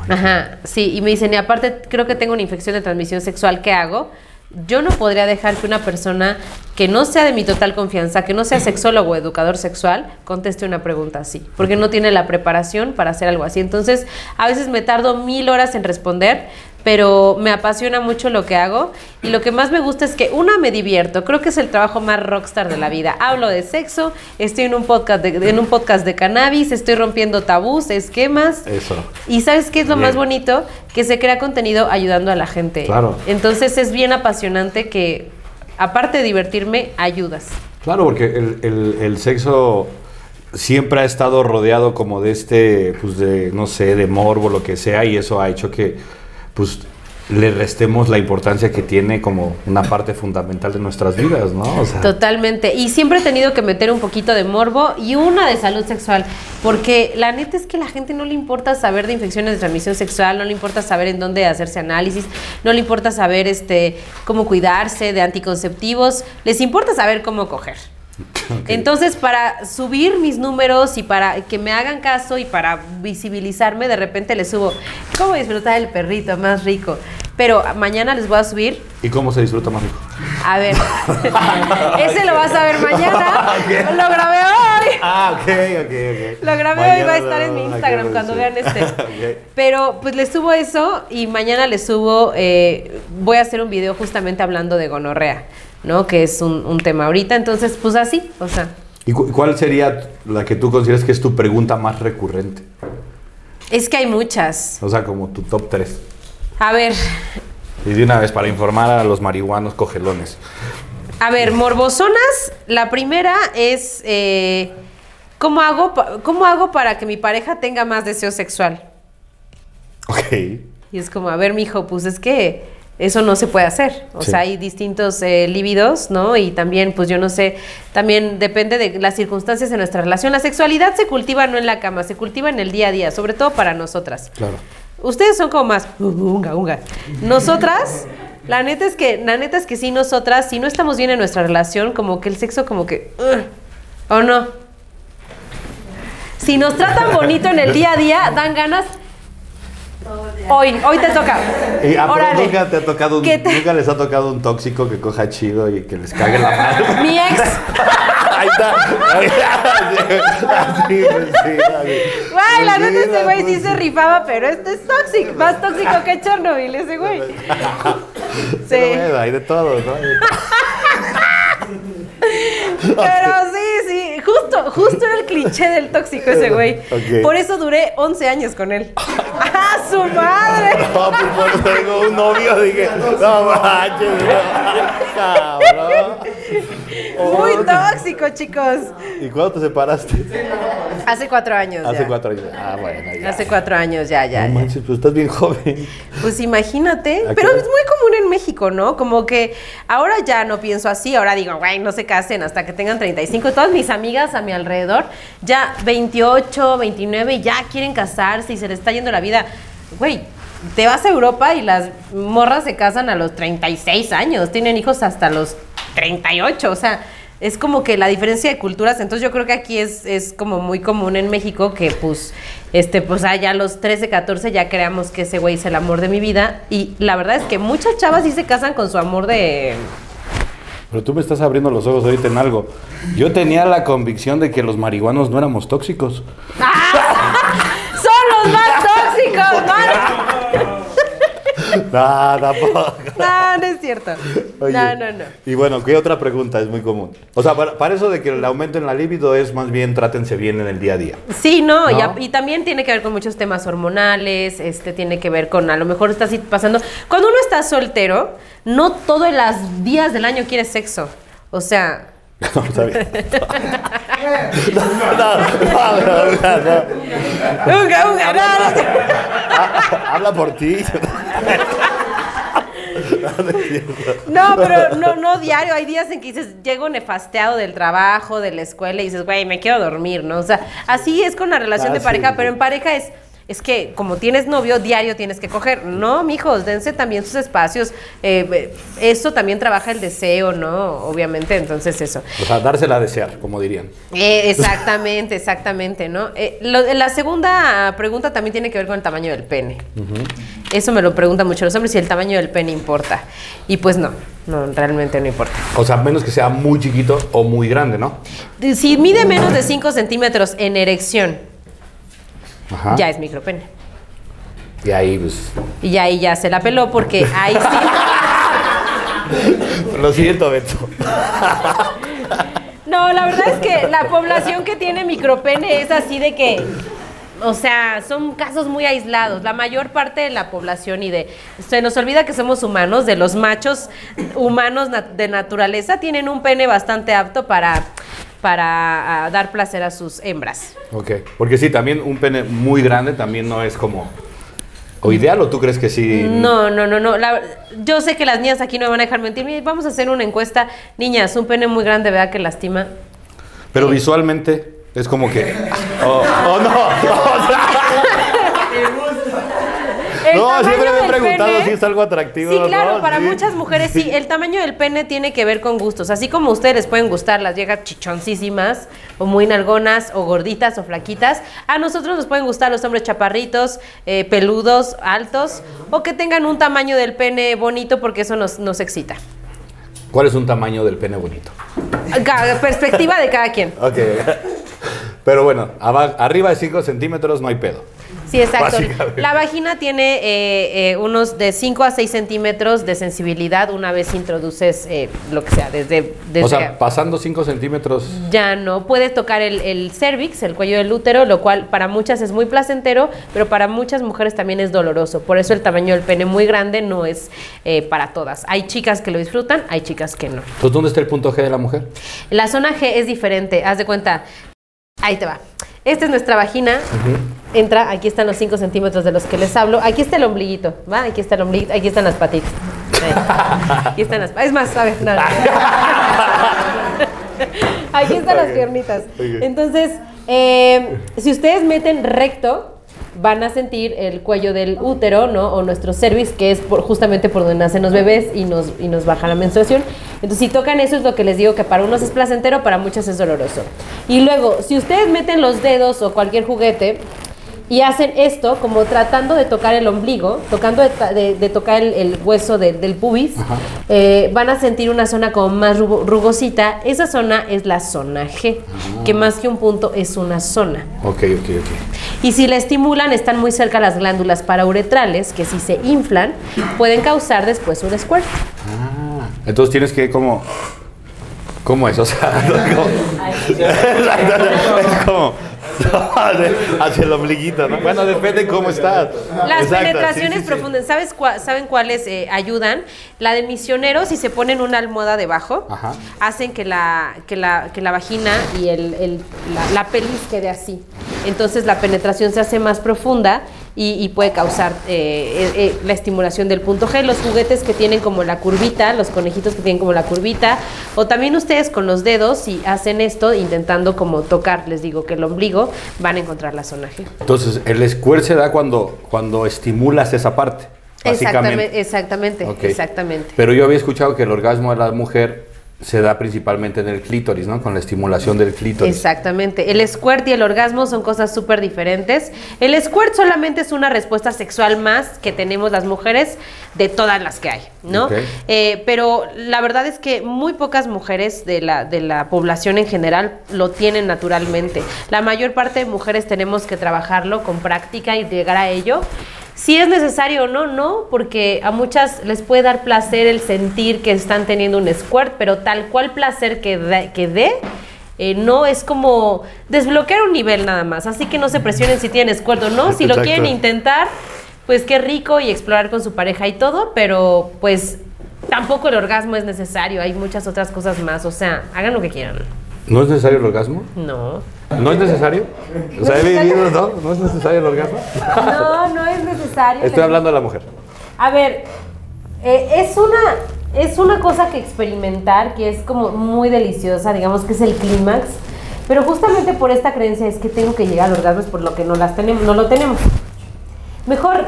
No. Ajá, sí, y me dicen, y aparte creo que tengo una infección de transmisión sexual, ¿qué hago? Yo no podría dejar que una persona que no sea de mi total confianza, que no sea sexólogo o educador sexual, conteste una pregunta así, porque no tiene la preparación para hacer algo así. Entonces, a veces me tardo mil horas en responder, pero me apasiona mucho lo que hago y lo que más me gusta es que una me divierto, creo que es el trabajo más rockstar de la vida. Hablo de sexo, estoy en un podcast de, en un podcast de cannabis, estoy rompiendo tabús, esquemas. Eso. Y ¿sabes qué es lo Bien. más bonito? Que se crea contenido ayudando a la gente. Claro. Entonces es bien apasionante que, aparte de divertirme, ayudas. Claro, porque el, el- el sexo siempre ha estado rodeado como de este, pues de, no sé, de morbo, lo que sea, y eso ha hecho que, pues, le restemos la importancia que tiene como una parte fundamental de nuestras vidas, ¿no? O sea, Totalmente. Y siempre he tenido que meter un poquito de morbo y una de salud sexual. Porque la neta es que a la gente no le importa saber de infecciones de transmisión sexual, no le importa saber en dónde hacerse análisis, no le importa saber este cómo cuidarse de anticonceptivos, les importa saber cómo coger. Ok. Entonces, para subir mis números y para que me hagan caso y para visibilizarme, de repente les subo cómo disfrutar el perrito más rico. Pero mañana les voy a subir. ¿Y cómo se disfruta más rico? A ver, ese lo vas a ver mañana. Lo grabé hoy. Ah, ok, ok, ok. Lo grabé hoy, va a estar en mi Instagram cuando vean este. Ok. Pero pues les subo eso y mañana les subo, eh, voy a hacer un video justamente hablando de gonorrea, ¿no? Que es un, un tema ahorita. Entonces, pues así, o sea. ¿Y cu- cuál sería la que tú consideras que es tu pregunta más recurrente? Es que hay muchas. O sea, como tu top 3. A ver, Y de una vez, para informar a los marihuanos cogelones. a ver, morbosonas. La primera es eh, ¿cómo, hago ¿cómo hago para que mi pareja tenga más deseo sexual? Ok. Y es como, a ver, mijo, pues es que eso no se puede hacer. O Sí. sea, hay distintos eh, líbidos, ¿no? Y también, pues yo no sé, también depende de las circunstancias de nuestra relación. La sexualidad se cultiva no en la cama, se cultiva en el día a día, sobre todo para nosotras. Claro. Ustedes son como más, "Uh, unga, unga. Nosotras, la neta es que, la neta es que sí, nosotras, si no estamos bien en nuestra relación, como que el sexo como que, "Ugh", ¿o no? Si nos tratan bonito en el día a día, dan ganas Hoy, hoy te toca. Y a Órale. nunca te ha tocado un, ¿Qué te- nunca les ha tocado un tóxico que coja chido y que les cague la madre. Mi ex. Ahí está. Ahí está. Así, sí. Güey, la neta ese güey sí se rifaba, pero este es tóxico. Más tóxico que Chernobyl, ese güey. Pero Sí. bueno, hay de todo, ¿no? Pero justo, justo era el cliché del tóxico ese güey. Ok. Por eso duré 11 años con él. ¡Ah, su madre! No, pues bueno, tengo un novio, dije, no manches, cabrón. Muy tóxico, chicos. ¿Y cuándo te separaste? Hace cuatro años. Hace ya. cuatro años. Ah, bueno, ya. Hace cuatro años, ya, ya. No manches, pues estás bien joven. Pues imagínate, ¿A pero es muy común en México, ¿no? Como que ahora ya no pienso así, ahora digo, güey, no se casen hasta que tengan 35. Todas mis amigas a mi alrededor, ya 28, 29, ya quieren casarse y se les está yendo la vida. Güey, te vas a Europa y las morras se casan a los 36 años, tienen hijos hasta los 38, o sea... Es como que la diferencia de culturas, entonces yo creo que aquí es, es como muy común en México que pues, este, pues allá a los 13, 14 ya creamos que ese güey es el amor de mi vida y la verdad es que muchas chavas sí se casan con su amor de... Pero tú me estás abriendo los ojos ahorita en algo. Yo tenía la convicción de que los marihuanos no éramos tóxicos. ¡Son los más tóxicos! No, tampoco. No, no es cierto. Oye, No, no, no. Y bueno, ¿qué otra pregunta es muy común? O sea, para, para eso de que el aumento en la libido es más bien trátense bien en el día a día. Sí, no, y Y, también tiene que ver con muchos temas hormonales, este tiene que ver con, a lo mejor está así pasando. Cuando uno está soltero, no todos los días del año quiere sexo. O sea, No, está bien. No, no, no, no, no, no. Ah, Habla por ti. No, pero no, no diario. Hay días en que dices, llego nefasteado del trabajo, de la escuela y dices, güey, me quiero dormir, ¿no? O sea, así es con la relación Ah, de pareja, pero en pareja es. Es que como tienes novio, diario tienes que coger. No, mijos, dense también sus espacios. Eh, eh, eso también trabaja el deseo, ¿no? Obviamente, entonces eso. O sea, dársela a desear, como dirían. Eh, exactamente, exactamente, ¿no? Eh, lo- la segunda pregunta también tiene que ver con el tamaño del pene. Eso me lo preguntan mucho los hombres si el tamaño del pene importa. Y pues no, no, realmente no importa. O sea, menos que sea muy chiquito o muy grande, ¿no? Si mide menos de 5 centímetros en erección, Ajá. ya es micropene. Y ahí, pues. Y ahí ya se la peló porque ahí sí. Lo siento, Beto. No, la verdad es que la población que tiene micropene es así de que, o sea, son casos muy aislados. La mayor parte de la población y de, se nos olvida que somos humanos, de los machos humanos de naturaleza tienen un pene bastante apto para, para dar placer a sus hembras. Ok. Porque sí, también un pene muy grande también no es como. ¿O ideal o tú crees que sí? No, no, no, no. la- yo sé que las niñas aquí no me van a dejar mentir. Vamos a hacer una encuesta. Niñas, un pene muy grande, ¿verdad que lastima? Pero visualmente es como que. Oh, oh, no. O sea, El no, siempre me he preguntado pene- si es algo atractivo. Sí, ¿no? claro, para Sí. muchas mujeres sí. El tamaño del pene tiene que ver con gustos. Así como ustedes pueden gustar las viejas chichoncísimas, o muy nalgonas, o gorditas, o flaquitas, a nosotros nos pueden gustar los hombres chaparritos, eh, peludos, altos, o que tengan un tamaño del pene bonito porque eso nos, nos excita. ¿Cuál es un tamaño del pene bonito? Perspectiva de cada quien. Ok. Pero bueno, arriba de 5 centímetros no hay pedo. Sí, exacto. La vagina tiene eh, eh, unos de 5 a 6 centímetros de sensibilidad una vez introduces eh, lo que sea, desde... desde O sea, pasando 5 centímetros. ya no puedes tocar el, el cervix, el cuello del útero, lo cual para muchas es muy placentero, pero para muchas mujeres también es doloroso. Por eso el tamaño del pene muy grande no es eh, para todas. Hay chicas que lo disfrutan, hay chicas que no. Entonces, ¿dónde está el punto G de la mujer? La zona G es diferente, haz de cuenta. Ahí te va. Esta es nuestra vagina. Entra, aquí están los 5 centímetros de los que les hablo. Aquí está el ombliguito, ¿va? Aquí está el ombliguito, aquí están las patitas. Aquí están las Es más, a ver, no, no. Aquí están las piernitas. Entonces, eh, si ustedes meten recto, van a sentir el cuello del útero, ¿no? O nuestro cervix, que es por- justamente por donde nacen los bebés y nos, y nos baja la menstruación. Entonces, si tocan eso, es lo que les digo que para unos es placentero, para muchas es doloroso. Y luego, si ustedes meten los dedos o cualquier juguete, y hacen esto como tratando de tocar el ombligo, tocando de, ta- de- de tocar el, el hueso de- del pubis, eh, van a sentir una zona como más rugo- rugosita. Esa zona es la zona G, que más que un punto es una zona. Ok, ok, ok. Y si la estimulan, están muy cerca las glándulas parauretrales, que si se inflan, pueden causar después un squirt. Ah, entonces tienes que como... ¿Cómo es? O sea, como- es como... hacia el ombliguito, ¿no? Bueno, depende cómo estás. Las Exacto, penetraciones sí, sí, sí. profundas, ¿sabes cua- ¿saben cuáles eh, ayudan? La de misioneros, si se ponen una almohada debajo, Ajá. hacen que la, que la, que la vagina y el, el- la, la pelvis quede así. Entonces la penetración se hace más profunda y, y puede causar eh, eh, eh, la estimulación del punto G. Los juguetes que tienen como la curvita, los conejitos que tienen como la curvita, o también ustedes con los dedos, si hacen esto intentando como tocar, les digo que el ombligo, van a encontrar la zona G. Entonces, el squirt se da cuando, cuando estimulas esa parte. Exactamente, exactamente, exactamente. Pero yo había escuchado que el orgasmo de la mujer se da principalmente en el clítoris, ¿no? Con la estimulación del clítoris. Exactamente. El squirt y el orgasmo son cosas súper diferentes. El squirt solamente es una respuesta sexual más que tenemos las mujeres de todas las que hay, ¿no? Eh, pero la verdad es que muy pocas mujeres de la, de la población en general lo tienen naturalmente. La mayor parte de mujeres tenemos que trabajarlo con práctica y llegar a ello. Si es necesario o no, no, porque a muchas les puede dar placer el sentir que están teniendo un squirt, pero tal cual placer que dé, que dé eh, no es como desbloquear un nivel nada más. Así que no se presionen si tienen squirt o no. Si lo quieren intentar, pues qué rico y explorar con su pareja y todo, pero pues tampoco el orgasmo es necesario. Hay muchas otras cosas más. O sea, hagan lo que quieran. ¿No es necesario el orgasmo? No. ¿No es necesario? O sea, he vivido, ¿no? ¿No es necesario el orgasmo? No, no es necesario. Estoy hablando de la mujer. A ver, eh, es una es una cosa que experimentar que es como muy deliciosa, digamos que es el clímax, pero justamente por esta creencia es que tengo que llegar al orgasmo es por lo que no las tenemos, no lo tenemos. Mejor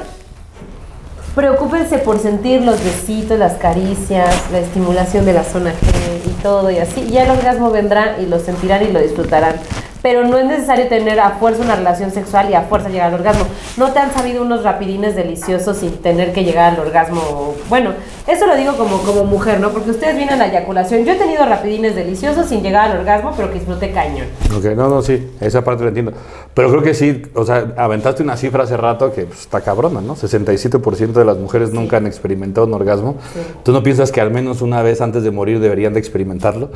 preocúpense por sentir los besitos, las caricias, la estimulación de la zona G y todo y así. Y ya el orgasmo vendrá y lo sentirán y lo disfrutarán. Pero no es necesario tener a fuerza una relación sexual y a fuerza llegar al orgasmo. No te han sabido unos rapidines deliciosos sin tener que llegar al orgasmo. Bueno, eso lo digo como, como mujer, ¿no? Porque ustedes vienen a la eyaculación. Yo he tenido rapidines deliciosos sin llegar al orgasmo, pero que disfruté cañón. Ok, no, no, sí, esa parte la entiendo. Pero creo que sí, o sea, aventaste una cifra hace rato que pues, está cabrona, ¿no? 67% de las mujeres nunca han experimentado un orgasmo. ¿Tú no piensas que al menos una vez antes de morir deberían de experimentarlo?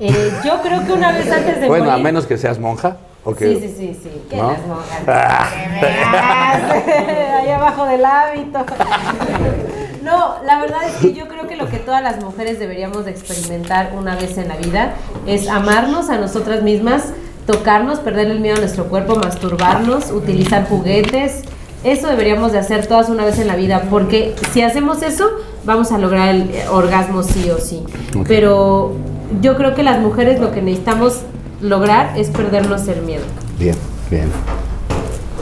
Eh, yo creo que una vez antes de Bueno, a menos que seas monja. ¿o que- Sí, sí, sí, sí. ¿Qué ¿No? las monjas? Ah. Que Ahí abajo del hábito. No, la verdad es que yo creo que lo que todas las mujeres deberíamos de experimentar una vez en la vida es amarnos a nosotras mismas, tocarnos, perder el miedo a nuestro cuerpo, masturbarnos, utilizar juguetes. Eso deberíamos de hacer todas una vez en la vida, porque si hacemos eso, vamos a lograr el orgasmo sí o sí. Pero yo creo que las mujeres lo que necesitamos lograr es perdernos el miedo. Bien, bien.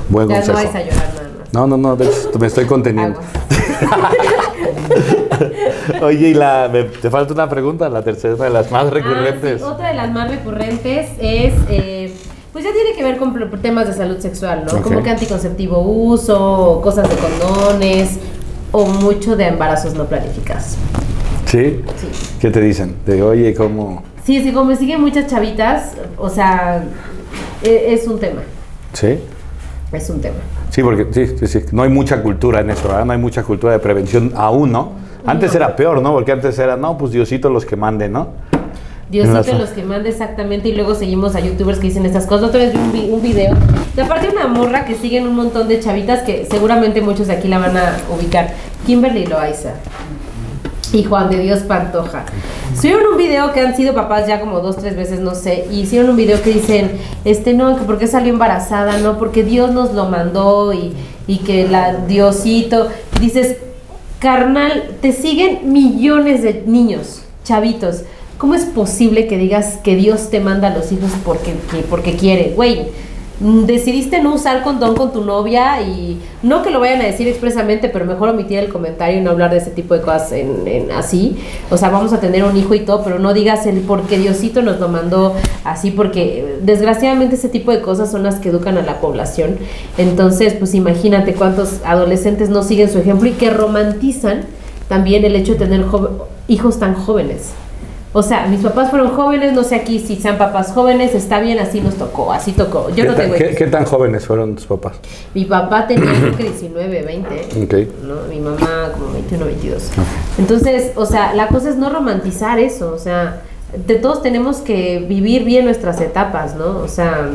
Buen Ya no vais a llorar nada más. No, no, no, me estoy conteniendo. Oye, y la, me- te falta una pregunta, la tercera de las más recurrentes. Ah, sí, Otra de las más recurrentes es, eh, pues ya tiene que ver con temas de salud sexual, ¿no? Como que anticonceptivo uso, cosas de condones, o mucho de embarazos no planificados. ¿Sí? Sí. ¿Qué te dicen? De, oye, ¿cómo? Sí, sí, como me siguen muchas chavitas, o sea, e- es un tema, ¿Sí? es un tema. Sí, porque sí, sí, sí. No hay mucha cultura en eso, ¿verdad? No hay mucha cultura de prevención aún, ¿no? Antes No. era peor, ¿no? Porque antes era, no, pues Diosito los que mande, ¿no? Diosito los que mande exactamente y luego seguimos a youtubers que dicen estas cosas. Otra vez vi un, vi- un video. Y aparte una morra que siguen un montón de chavitas que seguramente muchos de aquí la van a ubicar. Kimberly Loaiza y Juan de Dios Pantoja. Subieron un video que han sido papás ya como dos, tres veces, no sé, y hicieron un video que dicen, este no, que por qué salió embarazada, no, porque Dios nos lo mandó y, y que la Diosito. Dices, carnal, te siguen millones de niños, chavitos. ¿Cómo es posible que digas que Dios te manda a los hijos porque, que- porque quiere? Güey, decidiste no usar condón con tu novia y no que lo vayan a decir expresamente, pero mejor omitir el comentario y no hablar de ese tipo de cosas en, en así. O sea, vamos a tener un hijo y todo, pero no digas el por qué Diosito nos lo mandó así, porque eh, desgraciadamente ese tipo de cosas son las que educan a la población. Entonces, pues imagínate cuántos adolescentes no siguen su ejemplo y que romantizan también el hecho de tener hijos tan jóvenes. O sea, mis papás fueron jóvenes, no sé aquí si sean papás jóvenes, está bien, así nos tocó, así tocó. Yo ¿Qué, no tan, tengo qué- hijos. qué tan jóvenes fueron tus papás? Mi papá tenía creo que 19, 20. Ok. ¿no? Mi mamá como 21, 22. Entonces, o sea, la cosa es no romantizar eso, o sea, de todos tenemos que vivir bien nuestras etapas, ¿no? O sea,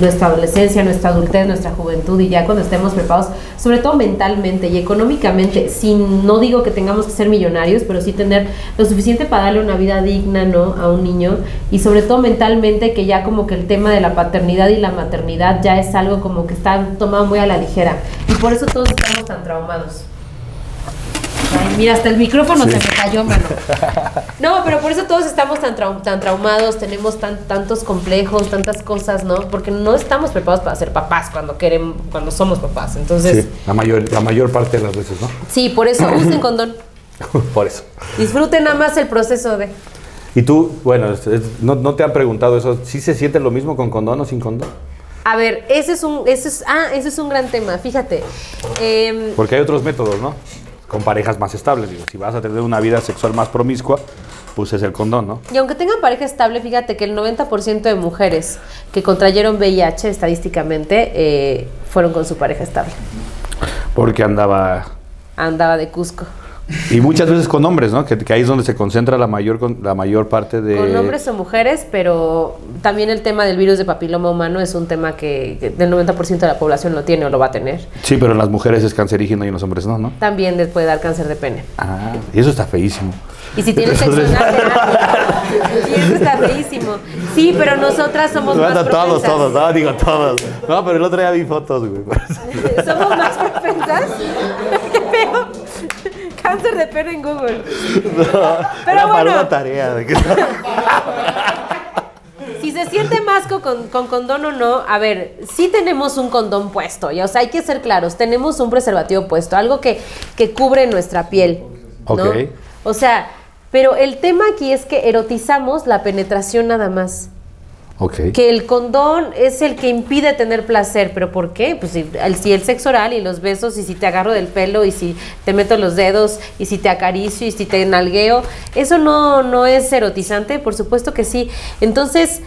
nuestra adolescencia, nuestra adultez, nuestra juventud y ya cuando estemos preparados, sobre todo mentalmente y económicamente, sin, no digo que tengamos que ser millonarios, pero sí tener lo suficiente para darle una vida digna, ¿no? A un niño y sobre todo mentalmente que ya como que el tema de la paternidad y la maternidad ya es algo como que está tomado muy a la ligera y por eso todos estamos tan traumados. Mira, hasta el micrófono Sí. se me cayó, mano. No, pero por eso todos estamos tan, trau- tan traumados, tenemos tan, tantos complejos, tantas cosas, ¿no? Porque no estamos preparados para ser papás cuando queremos, cuando somos papás. Entonces, Sí, la mayor, la mayor parte de las veces, ¿no? sí, por eso usen condón. Por eso. Disfruten nada más el proceso de. Y tú, bueno, es- es- no, no te han preguntado eso, ¿sí se siente lo mismo con condón o sin condón? A ver, ese es un, ese es, ah, ese es un gran tema. Fíjate, em, Porque hay otros métodos, ¿no? Con parejas más estables, digo, si vas a tener una vida sexual más promiscua, pues es el condón, ¿no? Y aunque tengan pareja estable, fíjate que el 90% de mujeres que contrayeron VIH estadísticamente eh, fueron con su pareja estable. Porque andaba... Andaba de Cusco. Y muchas veces con hombres, ¿no? Que, que ahí es donde se concentra la mayor, con- la mayor parte de... Con hombres o mujeres, pero también el tema del virus de papiloma humano es un tema que, que del 90% de la población lo tiene o lo va a tener. Sí, pero en las mujeres es cancerígeno y en los hombres no, ¿no? También les puede dar cáncer de pene. Ah, y eso está feísimo. Y si tienes sexo y eso está feísimo. Sí, pero nosotras somos más Bueno, propensas. todos, todos, no, digo todos. No, pero el otro día vi fotos, güey. ¿Somos más propensas? Cáncer de pene en Google. Pero Era para bueno. una tarea. de que- Si se siente más co- con, con condón o no, a ver, sí tenemos un condón puesto, ya, o sea, hay que ser claros, tenemos un preservativo puesto, algo que, que cubre nuestra piel. ¿no? Ok. O sea, pero el tema aquí es que erotizamos la penetración nada más. Que el condón es el que impide tener placer, pero ¿por qué? Pues si el, el sexo oral y los besos, y si te agarro del pelo, y si te meto los dedos, y si te acaricio, y si te nalgueo, eso no, no es erotizante, por supuesto que sí. Entonces,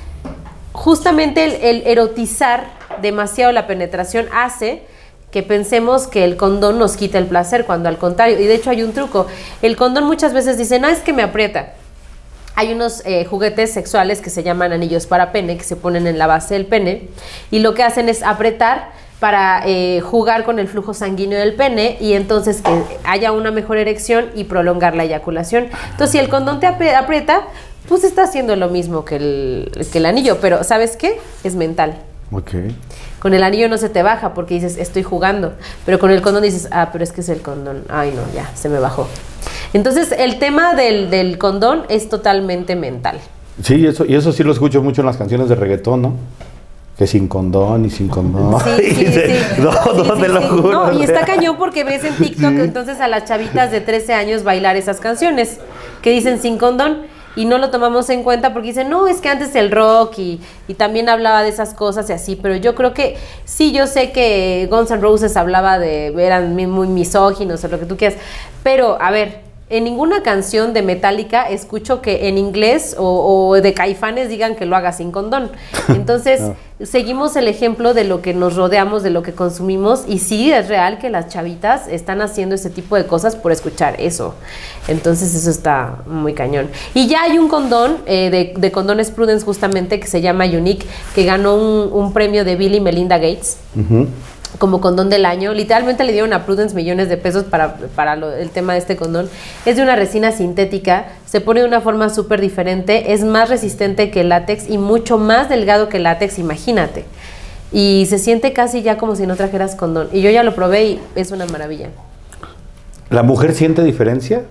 justamente el, el erotizar demasiado la penetración hace que pensemos que el condón nos quita el placer, cuando al contrario, y de hecho hay un truco, el condón muchas veces dice, no, es que me aprieta. Hay unos eh, juguetes sexuales que se llaman anillos para pene, que se ponen en la base del pene, y lo que hacen es apretar para eh, jugar con el flujo sanguíneo del pene y entonces que haya una mejor erección y prolongar la eyaculación. Entonces, si el condón te aprieta, pues está haciendo lo mismo que el, que el anillo, pero ¿sabes qué? Es mental. Ok. Con el anillo no se te baja porque dices, estoy jugando. Pero con el condón dices, ah, pero es que es el condón. Ay, no, ya, se me bajó. Entonces, el tema del, del condón es totalmente mental. Sí, eso, y eso sí lo escucho mucho en las canciones de reggaetón, ¿no? Que sin condón y sin condón. Sí, sí, sí. No, no te lo juro. No, y está cañón porque ves en TikTok entonces a las chavitas de 13 años bailar esas canciones que dicen sin condón y no lo tomamos en cuenta porque dicen, no, es que antes el rock y, y también hablaba de esas cosas y así, pero yo creo que sí, yo sé que Guns N' Roses hablaba de, eran muy misóginos o lo que tú quieras, pero a ver, en ninguna canción de Metallica escucho que en inglés o, o de Caifanes digan que lo haga sin condón. Entonces, seguimos el ejemplo de lo que nos rodeamos, de lo que consumimos, y sí es real que las chavitas están haciendo ese tipo de cosas por escuchar eso. Entonces, eso está muy cañón. Y ya hay un condón eh, de, de condones Prudence, justamente, que se llama Unique, que ganó un, un premio de Bill y Melinda Gates. Como condón del año. Literalmente le dieron a Prudence millones de pesos para, para el tema de este condón. Es de una resina sintética, se pone de una forma súper diferente, es más resistente que el látex y mucho más delgado que el látex, imagínate. Y se siente casi ya como si no trajeras condón. Y yo ya lo probé y es una maravilla. ¿La mujer siente diferencia?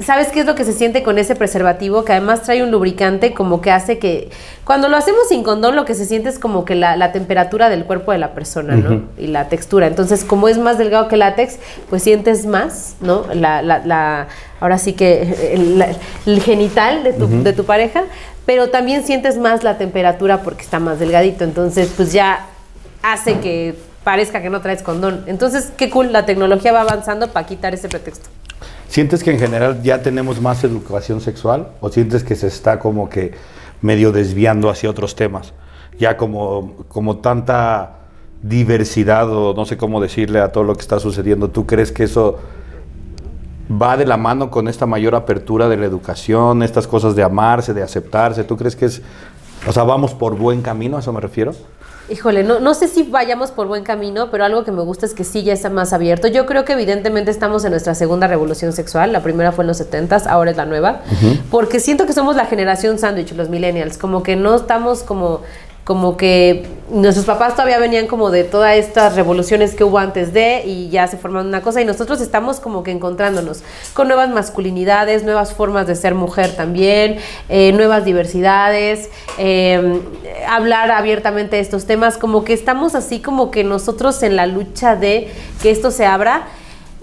¿Sabes qué es lo que se siente con ese preservativo? Que además trae un lubricante como que hace que... Cuando lo hacemos sin condón, lo que se siente es como que la, la temperatura del cuerpo de la persona, ¿no? Y la textura. Entonces, como es más delgado que el látex, pues sientes más, ¿no? La, la, la- ahora sí que el, la- el genital de tu, de tu pareja, pero también sientes más la temperatura porque está más delgadito. Entonces, pues ya hace que parezca que no traes condón. Entonces, qué cool, la tecnología va avanzando para quitar ese pretexto. ¿Sientes que en general ya tenemos más educación sexual o sientes que se está como que medio desviando hacia otros temas? Ya como, como tanta diversidad o no sé cómo decirle a todo lo que está sucediendo, ¿tú crees que eso va de la mano con esta mayor apertura de la educación, estas cosas de amarse, de aceptarse? ¿Tú crees que es, o sea, vamos por buen camino, a eso me refiero? Híjole, no, no sé si vayamos por buen camino, pero algo que me gusta es que sí ya está más abierto. Yo creo que evidentemente estamos en nuestra segunda revolución sexual. La primera fue en los 70s, ahora es la nueva. Porque siento que somos la generación sándwich, los millennials. Como que no estamos como como que nuestros papás todavía venían como de todas estas revoluciones que hubo antes de y ya se formaron una cosa y nosotros estamos como que encontrándonos con nuevas masculinidades, nuevas formas de ser mujer también, eh, nuevas diversidades, eh, hablar abiertamente de estos temas, como que estamos así como que nosotros en la lucha de que esto se abra.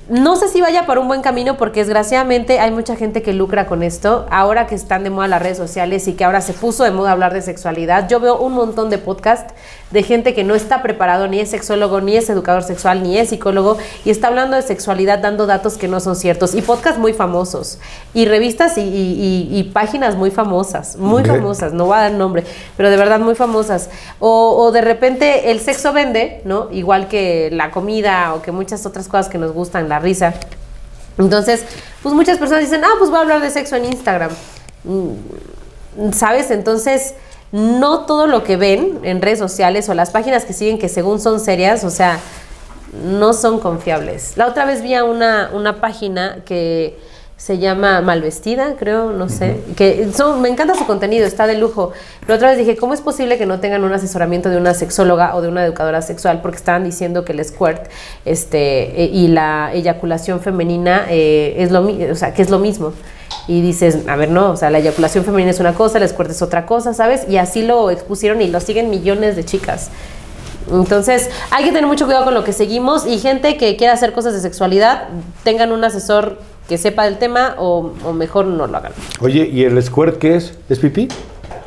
No sé si vaya por un buen camino porque desgraciadamente hay mucha gente que lucra con esto. Ahora que están de moda las redes sociales y que ahora se puso de moda hablar de sexualidad, yo veo un montón de podcasts de gente que no está preparado, ni es sexólogo, ni es educador sexual, ni es psicólogo, y está hablando de sexualidad dando datos que no son ciertos. Y podcasts muy famosos, y revistas y, y- y- y páginas muy famosas, muy famosas, no voy a dar nombre, pero de verdad muy famosas. O, o de repente el sexo vende, ¿no? Igual que la comida o que muchas otras cosas que nos gustan, la risa. Entonces, pues muchas personas dicen, ah, pues voy a hablar de sexo en Instagram. Mm, ¿Sabes? Entonces, no todo lo que ven en redes sociales o las páginas que siguen que según son serias, o sea, no son confiables. La otra vez vi a una, una página que se llama Malvestida, creo, no sé, que son, me encanta su contenido, está de lujo. Pero otra vez dije, ¿cómo es posible que no tengan un asesoramiento de una sexóloga o de una educadora sexual? Porque estaban diciendo que el squirt este, eh, y la eyaculación femenina eh, es lo, o sea, que es lo mismo. Y dices, a ver, no, o sea, la eyaculación femenina es una cosa, el squirt es otra cosa, ¿sabes? Y así lo expusieron y lo siguen millones de chicas. Entonces, hay que tener mucho cuidado con lo que seguimos y gente que quiera hacer cosas de sexualidad, tengan un asesor que sepa del tema o, o mejor no lo hagan. Oye, ¿y el squirt qué es? ¿Es pipí?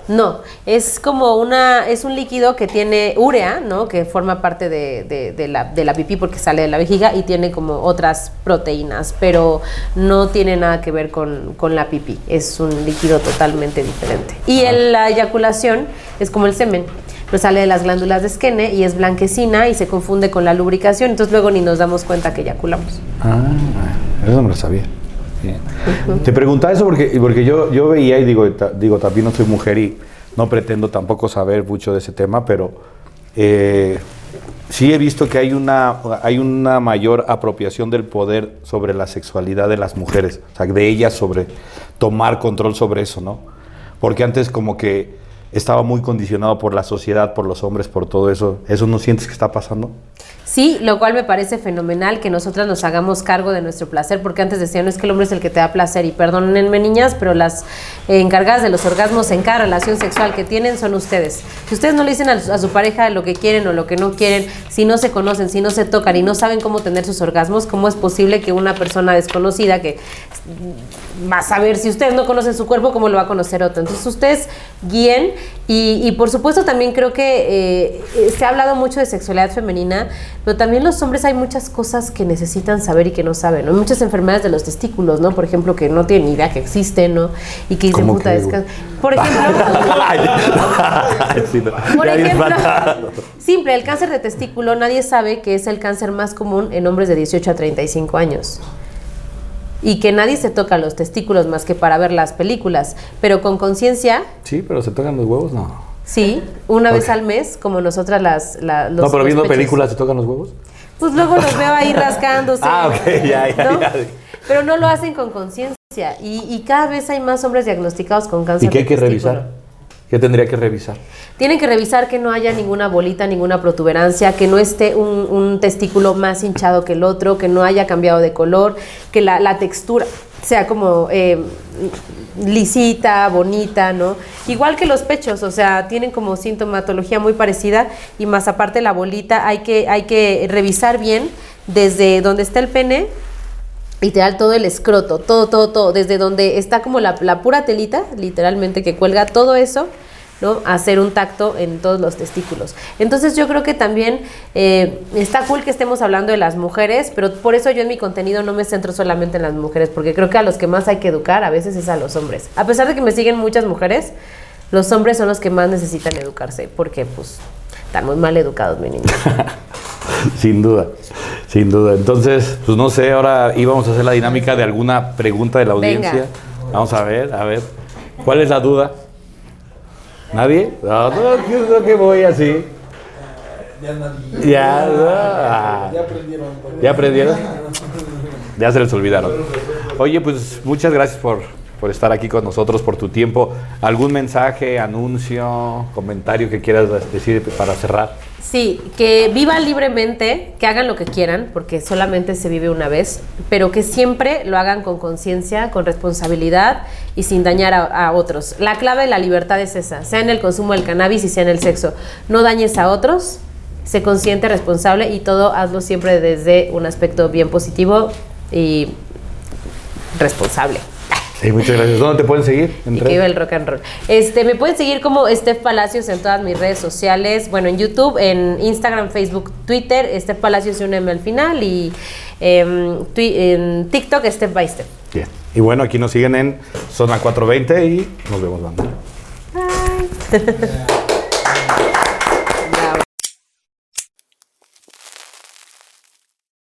No, es como una, es un líquido que tiene urea, ¿no? Que forma parte de, de- de la, de la pipí porque sale de la vejiga y tiene como otras proteínas, pero no tiene nada que ver con, con la pipí. Es un líquido totalmente diferente. Y el- la eyaculación es como el semen. Pero sale de las glándulas de Skene y es blanquecina y se confunde con la lubricación, entonces luego ni nos damos cuenta que eyaculamos. Ah, eso no me lo sabía. Te preguntaba eso porque, porque yo, yo veía y digo, digo, también no soy mujer y no pretendo tampoco saber mucho de ese tema, pero eh, sí he visto que hay una, hay una mayor apropiación del poder sobre la sexualidad de las mujeres, o sea, de ellas sobre tomar control sobre eso, ¿no? Porque antes como que estaba muy condicionado por la sociedad, por los hombres, por todo eso. ¿Eso no sientes que está pasando? Sí, lo cual me parece fenomenal que nosotras nos hagamos cargo de nuestro placer, porque antes decían, no es que el hombre es el que te da placer, y perdónenme niñas, pero las eh, encargadas de los orgasmos en cada relación sexual que tienen son ustedes. Si ustedes no le dicen a, su- a su pareja lo que quieren o lo que no quieren, si no se conocen, si no se tocan y no saben cómo tener sus orgasmos, ¿cómo es posible que una persona desconocida que va a saber si ustedes no conocen su cuerpo, cómo lo va a conocer otro. Entonces ustedes guíen y, por supuesto también creo que eh, eh, se ha hablado mucho de sexualidad femenina, pero también los hombres hay muchas cosas que necesitan saber y que no saben, ¿no? Muchas enfermedades de los testículos, ¿no? Por ejemplo, que no tienen ni idea que existen, ¿no? Y que dicen, ¿Cómo puta, que, descansa. Por ejemplo... Ay, sí, no. Por Ya ejemplo, disparado. simple, el cáncer de testículo nadie sabe que es el cáncer más común en hombres de 18 a 35 años. Y que nadie se toca los testículos más que para ver las películas, pero con conciencia, Sí, pero se tocan los huevos, no. Sí, una vez al mes, como nosotras las... la- los- no, pero viendo pechos. películas se tocan los huevos. Pues luego los veo ahí rascándose. Ah, ok, ya, ya, ¿no? ya. Pero no lo hacen con conciencia. Y, y cada vez hay más hombres diagnosticados con cáncer ¿Y qué hay que revisar? ¿Qué tendría que revisar? Tienen que revisar que no haya ninguna bolita, ninguna protuberancia, que no esté un, un testículo más hinchado que el otro, que no haya cambiado de color, que la, la textura sea como eh, lisita, bonita, ¿no? Igual que los pechos, o sea, tienen como sintomatología muy parecida y más aparte la bolita hay que, hay que revisar bien desde donde está el pene literal todo el escroto, todo, todo, todo, desde donde está como la, la pura telita, literalmente que cuelga todo eso, ¿no? Hacer un tacto en todos los testículos. Entonces yo creo que también eh, está cool que estemos hablando de las mujeres, pero por eso yo en mi contenido no me centro solamente en las mujeres, porque creo que a los que más hay que educar a veces es a los hombres. A pesar de que me siguen muchas mujeres, los hombres son los que más necesitan educarse, porque pues están muy mal educados, mi niño. Sin duda, sin duda. Entonces, pues no sé, ahora íbamos a hacer la dinámica de alguna pregunta de la Venga. audiencia. Vamos a ver, a ver. ¿Cuál es la duda? ¿Nadie? No, no, yo creo que voy así. Ya nadie. Ya, ah. Ya aprendieron. ¿Ya aprendieron? Ya se les olvidaron. Oye, pues muchas gracias por, por estar aquí con nosotros, por tu tiempo. ¿Algún mensaje, anuncio, comentario que quieras decir para cerrar? Sí, que vivan libremente, que hagan lo que quieran, porque solamente se vive una vez, pero que siempre lo hagan con conciencia, con responsabilidad y sin dañar a, a otros. La clave de la libertad es esa, sea en el consumo del cannabis y sea en el sexo. No dañes a otros, sé consciente, responsable y todo hazlo siempre desde un aspecto bien positivo y responsable. Sí, muchas gracias. ¿Dónde te pueden seguir? En Y que el rock and roll. Este, me pueden seguir como Steph Palacios en todas mis redes sociales. Bueno, en YouTube, en Instagram, Facebook, Twitter, Steph Palacios y un M al final. Y em, en TikTok, Steph by Steph. Bien. Y bueno, aquí nos siguen en Zona 420 y nos vemos, banda. Bye.